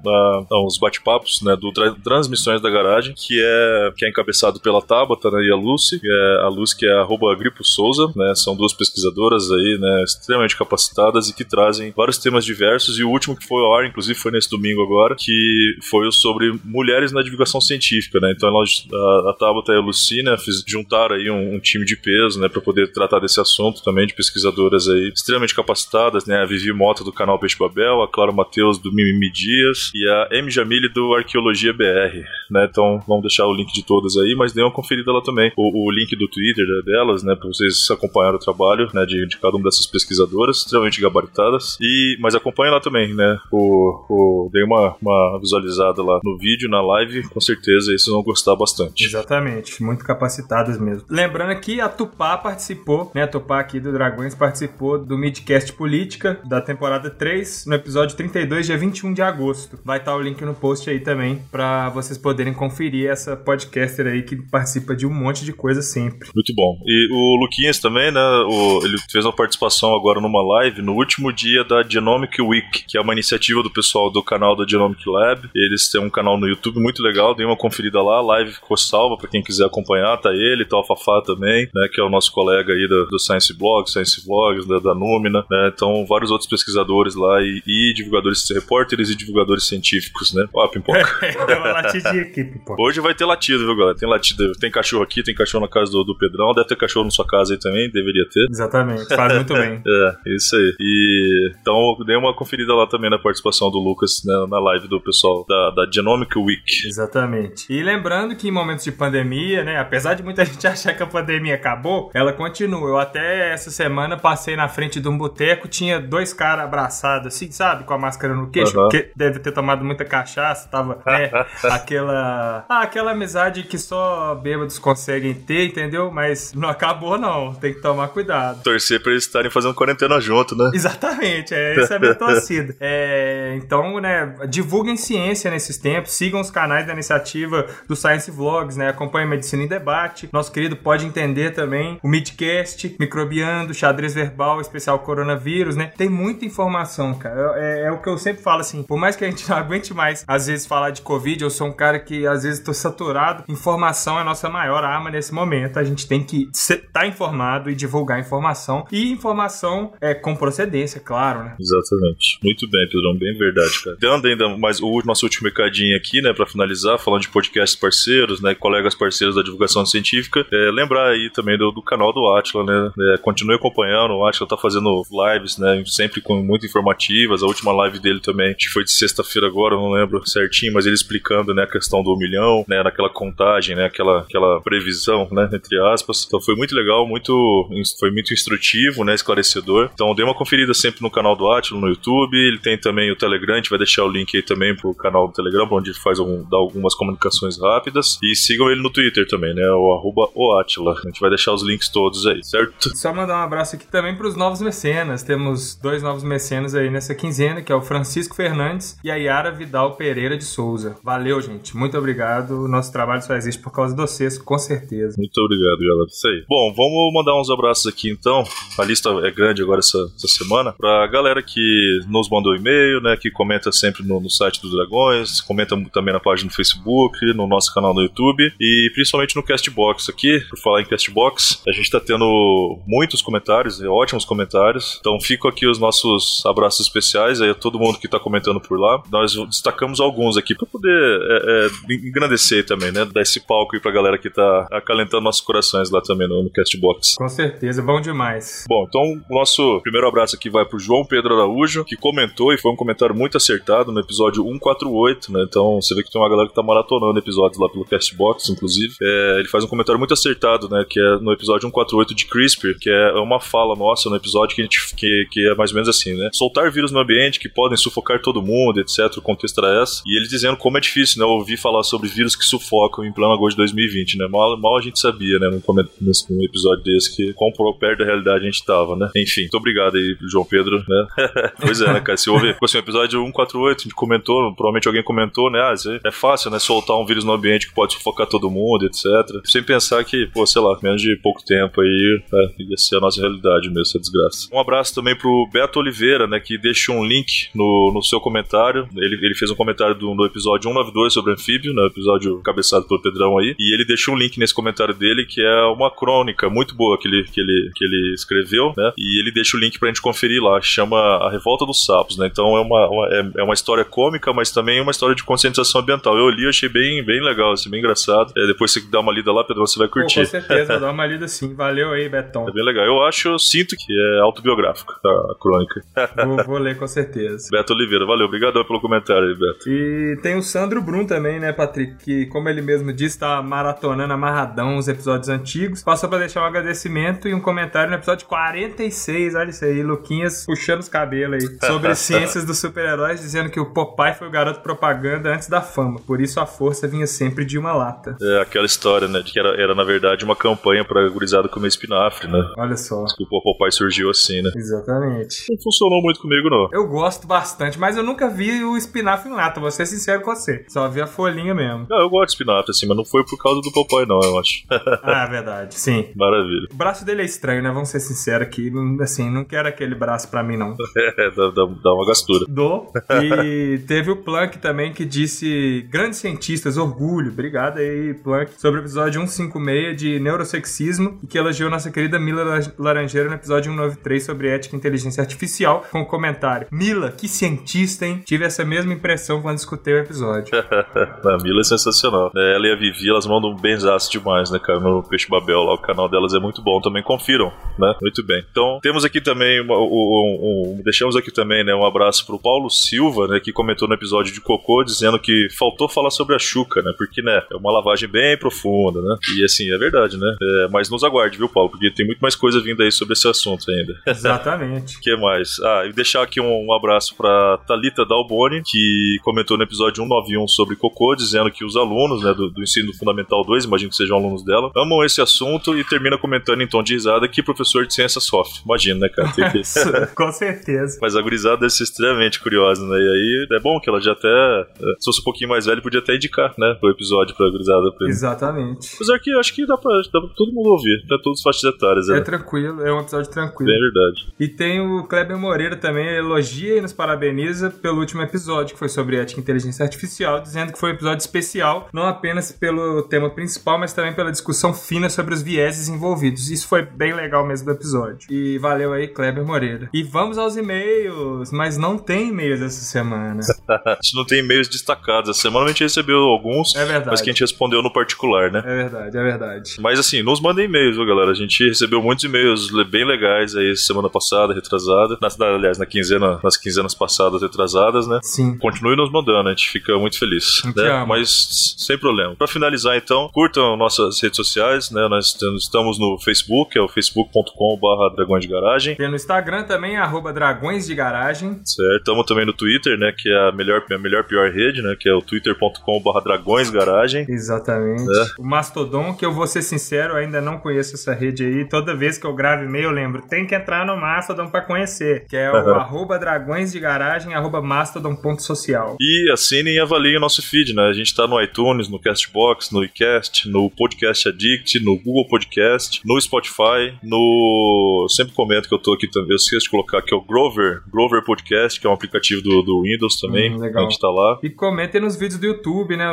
Speaker 8: os bate-papos, né, do Transmissões da Garagem, que é, que é encabeçado pela Tabata, né, e a Lucy, é a Lucy que é arroba Gripo Souza, né, são duas pesquisadoras aí, né, extremamente capacitadas e que trazem vários temas diversos e o último que foi ao ar, inclusive foi nesse domingo agora, que foi sobre mulheres na divulgação científica, né, então a, a Tabata e a Lucy, né, fiz, juntaram aí um, um time de peso, né, para poder tratar desse assunto também de pesquisadoras aí extremamente capacitadas, né, a Vivi Mota do canal Peixe Babel, a Clara Matheus do Mimimi Dias e a M. Jamile do Arqueologia BR, né? Então vamos deixar o link de todas aí, mas dê uma conferida lá também. O, o link do Twitter delas, né? Pra vocês acompanharem o trabalho, né? De, de cada uma dessas pesquisadoras, extremamente gabaritadas. E, mas acompanhe lá também, né? O, o, dei uma, uma visualizada lá no vídeo, na live, com certeza vocês vão gostar bastante.
Speaker 7: Exatamente, muito capacitadas mesmo. Lembrando que a Tupá participou, né? A Tupá aqui do Dragões participou do Midcast Política da temporada 3, no episódio 32, dia 21 de agosto. Vai estar o link no post aí também para vocês poderem conferir essa podcaster aí que participa de um monte de coisa sempre.
Speaker 8: Muito bom. E o Luquinhas também, né? O, ele fez uma participação agora numa live no último dia da Genomic Week, que é uma iniciativa do pessoal do canal da Genomic Lab. Eles têm um canal no YouTube muito legal, dê uma conferida lá. A live ficou salva para quem quiser acompanhar. Tá ele, tá o Fafá também, né? Que é o nosso colega aí do, do Science Blog, Science Vlogs, da, da Númina, né? Então, vários outros pesquisadores lá e, e divulgadores, repórteres e divulgadores científicos, né? Ó, pipoca.
Speaker 7: Deu uma latidinha aqui, pipoca.
Speaker 8: Hoje vai ter latido, viu, galera? Tem latido. Tem cachorro aqui, tem cachorro na casa do, do Pedrão, deve ter cachorro na sua casa aí também, deveria ter.
Speaker 7: Exatamente, faz muito bem.
Speaker 8: é, isso aí. E então dei uma conferida lá também na participação do Lucas né, na live do pessoal da, da Genomic Week.
Speaker 7: Exatamente. E lembrando que em momentos de pandemia, né, apesar de muita gente achar que a pandemia acabou, ela continua. Eu até essa semana passei na frente de um boteco, tinha dois caras abraçados, assim, sabe, com a máscara no queixo,
Speaker 8: Aham.
Speaker 7: porque deve ter tomado muita cachaça, tava, né, aquela, ah, aquela amizade que só bêbados conseguem ter, entendeu? Mas não acabou não, tem que tomar cuidado.
Speaker 8: Torcer pra eles estarem fazendo quarentena junto, né?
Speaker 7: Exatamente, é, essa é a minha torcida. É, então, né, divulguem ciência nesses tempos, sigam os canais da iniciativa do Science Vlogs, né, acompanhem Medicina em Debate, nosso querido Pode Entender também, o Midcast, Microbiando, Xadrez Verbal, Especial Coronavírus, né, tem muita informação, cara, é, é o que eu sempre falo, assim, por mais que a gente não aguente mais, às vezes, falar de Covid, eu sou um cara que, às vezes, tô saturado, informação é a nossa maior arma nesse momento, a gente tem que estar informado e divulgar informação, e informação é com procedência, claro, né.
Speaker 8: Exatamente. Muito bem, Pedrão, bem verdade, cara. Dando ainda mais o nosso último recadinho aqui, né, pra finalizar, falando de podcasts parceiros, né, colegas parceiros da divulgação científica, é, lembrar aí também do, do canal do Atila, né, é, continue acompanhando, o Atila tá fazendo lives, né, sempre com muito informativas, a última live dele também, acho que foi de sexta-feira agora, não lembro certinho, mas ele explicando, né, a questão do milhão, né, naquela contagem, né, aquela, aquela previsão, né, entre aspas, então foi muito legal, muito, foi muito instrutivo, né, esclarecedor, então dê uma conferida sempre no canal do Atila, no YouTube, ele tem também o Telegram, a gente vai deixar o link aí também pro canal do Telegram, onde ele faz algum, dá algumas comunicações rápidas. E sigam ele no Twitter também, né? O arroba oatila. A gente vai deixar os links todos aí, certo?
Speaker 7: Só mandar um abraço aqui também para os novos mecenas. Temos dois novos mecenas aí nessa quinzena, que é o Francisco Fernandes e a Yara Vidal Pereira de Souza. Valeu, gente. Muito obrigado. O nosso trabalho só existe por causa de vocês, com certeza.
Speaker 8: Muito obrigado, galera. Isso aí. Bom, vamos mandar uns abraços aqui então. A lista é grande agora essa, essa semana. Pra galera que nos mandou e-mail, né? Que comenta sempre no, no site do Dragões, comenta também na página do Facebook, no nosso canal no YouTube e principalmente no Castbox aqui. Por falar em Castbox, a gente tá tendo muitos comentários, ótimos ótimos comentários. Então fico aqui os nossos abraços especiais aí a todo mundo que tá comentando por lá. Nós destacamos alguns aqui para poder é, é, engrandecer também, né? Dar esse palco aí pra galera que tá acalentando nossos corações lá também no, no Castbox.
Speaker 7: Com certeza, bom demais.
Speaker 8: Bom, então o nosso primeiro abraço aqui vai pro João Pedro Araújo, que comentou e foi um comentário muito acertado no episódio 148, né? Então você vê que tem uma galera que tá maratonando episódios lá pelo Castbox, inclusive. É, ele faz um comentário muito acertado, né? Que é no episódio 148 de CRISPR, que é uma fala nossa no episódio que, a gente, que, que é mais ou menos assim, né? Soltar vírus no ambiente que podem sufocar todo mundo, etc. O contexto era essa. E ele dizendo como é difícil, né? Ouvir falar sobre vírus que sufocam em plano agosto de 2020, né? Mal, mal a gente sabia, né? Num, num episódio desse que quão perto da realidade a gente tava, né? Enfim, muito obrigado aí, João Pedro, né? pois é, né, cara? Se houve, tipo assim, o episódio 148, a gente comentou, provavelmente alguém comentou, né? Ah, é fácil, né? Soltar um vírus no ambiente que pode sufocar todo mundo, etc. Sem pensar que, pô, sei lá, menos de pouco tempo aí é, ia ser a nossa realidade mesmo, desgraça. Um abraço também pro Beto Oliveira, né? Que deixou um link no, no seu comentário. Ele, ele fez um comentário do, no episódio 192 sobre anfíbio, né? Episódio cabeçado pelo Pedrão aí. E ele deixou um link nesse comentário dele que é uma crônica muito boa que ele, que ele, que ele escreveu, né? E ele deixa o link pra gente conferir lá. Chama A Revolta dos Sapos, né? Então é uma, uma é, é, uma história cômica, mas também uma história de conscientização ambiental. Eu li, achei bem, bem legal, assim, bem engraçado. É, depois você dá uma lida lá, Pedro, você vai curtir. Pô,
Speaker 7: com certeza, dá uma lida sim. Valeu aí, Betão.
Speaker 8: É bem legal. Eu acho, eu sinto que é autobiográfico a crônica.
Speaker 7: Vou, vou ler com certeza.
Speaker 8: Beto Oliveira, valeu. Obrigadão pelo comentário aí, Beto.
Speaker 7: E tem o Sandro Brum também, né, Patrick? Que, como ele mesmo disse, tá maratonando amarradão os episódios antigos. Passou pra deixar um agradecimento e um comentário no episódio 46. Olha isso aí, Luquinhas puxando os cabelos aí. Sobre ciências dos super-heróis, dizendo que o Popeye foi o garoto propaganda antes da fama. Por isso a força vinha sempre de uma lata.
Speaker 8: É aquela história, né? De que era, era na verdade uma campanha pra gurizada comer espinafre, né?
Speaker 7: Olha só.
Speaker 8: Que o Popeye surgiu assim, né?
Speaker 7: Exatamente.
Speaker 8: Não funcionou muito comigo, não.
Speaker 7: Eu gosto bastante, mas eu nunca vi o espinafre em lata, vou ser sincero com você. Só vi a folhinha mesmo.
Speaker 8: Não, eu gosto de espinafre, assim, mas não foi por causa do Popeye, não, eu acho.
Speaker 7: ah, é verdade. Sim.
Speaker 8: Maravilha.
Speaker 7: O braço dele é estranho, né? Vamos ser sinceros aqui. Assim, não quero aquele braço pra mim, não.
Speaker 8: é, dá, dá, dá uma gastura.
Speaker 7: Dou. E teve o Planck também que disse: grandes cientistas, orgulho. Obrigado aí, Planck. Sobre o episódio 156 de neurosexismo e que elogiou nossa querida Mila Laranjeira no episódio 193 sobre ética e inteligência artificial com o comentário: Mila, que cientista, hein? Tive essa mesma impressão quando escutei o episódio.
Speaker 8: a Mila é sensacional. É, ela e a Vivi, elas mandam um benzaço demais, né, cara? No Peixe Babel lá, o canal delas é muito bom. Também confiram, né? Muito bem. Então, temos aqui também, um, um, um, deixamos aqui também, né, um abraço pro Paulo Silva, né, que comentou no episódio de Cocô, dizendo que faltou falar sobre a Xuca, né? Porque, né, é uma lavagem bem profunda, né? E assim, é verdade, né? É, mas nos aguarde, viu, Paulo? Porque tem muito mais coisa vindo aí sobre esse assunto ainda.
Speaker 7: Exatamente.
Speaker 8: O que mais? Ah, e deixar aqui um, um abraço pra Talita Dalboni, que comentou no episódio 191 sobre Cocô, dizendo que os alunos, né, do, do ensino fundamental 2, imagino que sejam alunos dela, amam esse assunto e termina comentando em tom de risada que professor de ciência sofre. Imagina, né, cara? Que...
Speaker 7: Com certeza.
Speaker 8: Mas a gurizada deve ser extremamente curiosa, né? E aí é bom que ela já até, eh, se fosse um pouquinho mais velho, podia até indicar, né, o episódio pra gurizada. Pra
Speaker 7: Exatamente.
Speaker 8: Apesar que acho que dá pra, dá pra todo mundo ouvir, pra todos os faixas etárias.
Speaker 7: É
Speaker 8: né?
Speaker 7: tranquilo, é um episódio tranquilo.
Speaker 8: É verdade.
Speaker 7: E tem o Kleber Moreira também, elogia e nos parabeniza pelo último episódio, que foi sobre ética e inteligência artificial, dizendo que foi um episódio especial, não apenas pelo tema principal, mas também pela discussão fina sobre os vieses envolvidos. Isso foi bem legal mesmo do episódio. E valeu aí, Kleber Moreira. E vamos aos e-mails, mas não tem e-mails essa semana.
Speaker 8: a gente não tem e-mails destacados. Essa semana a gente recebeu alguns,
Speaker 7: é verdade.
Speaker 8: mas que a gente respondeu no particular, né?
Speaker 7: É verdade, é verdade.
Speaker 8: Mas assim, nos mandem e-mails, viu, galera? A gente recebeu muitos e-mails bem legais aí semana passada, retrasada. Nas, aliás, na quinzena, nas quinzenas passadas, retrasadas, né?
Speaker 7: Sim.
Speaker 8: Continue nos mandando, a gente fica muito feliz. Né? Mas sem problema. Pra finalizar, então, curtam nossas redes sociais, né? Nós estamos no Facebook, é o facebook.com.br Dragões de Garagem.
Speaker 7: Tem no Instagram também, arroba Dragões de Garagem.
Speaker 8: Certo. Estamos também no Twitter, né? Que é a melhor, a melhor pior rede, né? Que é o twitter.com.br Dragões Garagem.
Speaker 7: Exatamente. É. O Mastodon, que eu vou ser sincero, ainda não conheço essa rede aí. Toda vez que eu gravo e-mail, eu lembro, tem que entrar no Mastodon pra conhecer. Que é o uhum. arroba Dragões de Garagem, arroba Mastodon.social.
Speaker 8: E assinem e avaliem o nosso feed, né? A gente tá no iTunes, no Castbox, no iCast, no Podcast Addict, no Google Podcast, no Spotify, no. Sempre comento que eu tô aqui também. Eu esqueço de colocar aqui é o Grover, Grover Podcast, que é um aplicativo do, do Windows também.
Speaker 7: Hum, legal.
Speaker 8: A gente tá lá.
Speaker 7: E comentem nos vídeos do YouTube, né?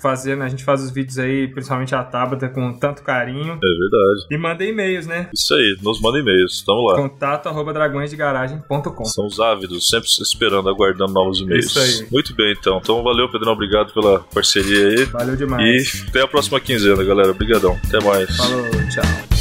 Speaker 7: Fazendo, a gente faz os vídeos aí, principalmente a Tabata, com tanto carinho.
Speaker 8: É verdade.
Speaker 7: E mandem e-mails, né?
Speaker 8: Isso aí, nos mandem e-mails. Tamo lá.
Speaker 7: Contato arroba dragõesdegaragem.com.
Speaker 8: São os ávidos, sempre esperando, aguardando novos e-mails.
Speaker 7: Isso aí.
Speaker 8: Muito bem, então. Então valeu, Pedrão. Obrigado pela parceria aí.
Speaker 7: Valeu demais.
Speaker 8: E até a próxima quinzena, galera. Obrigadão. Até mais.
Speaker 7: Falou, tchau.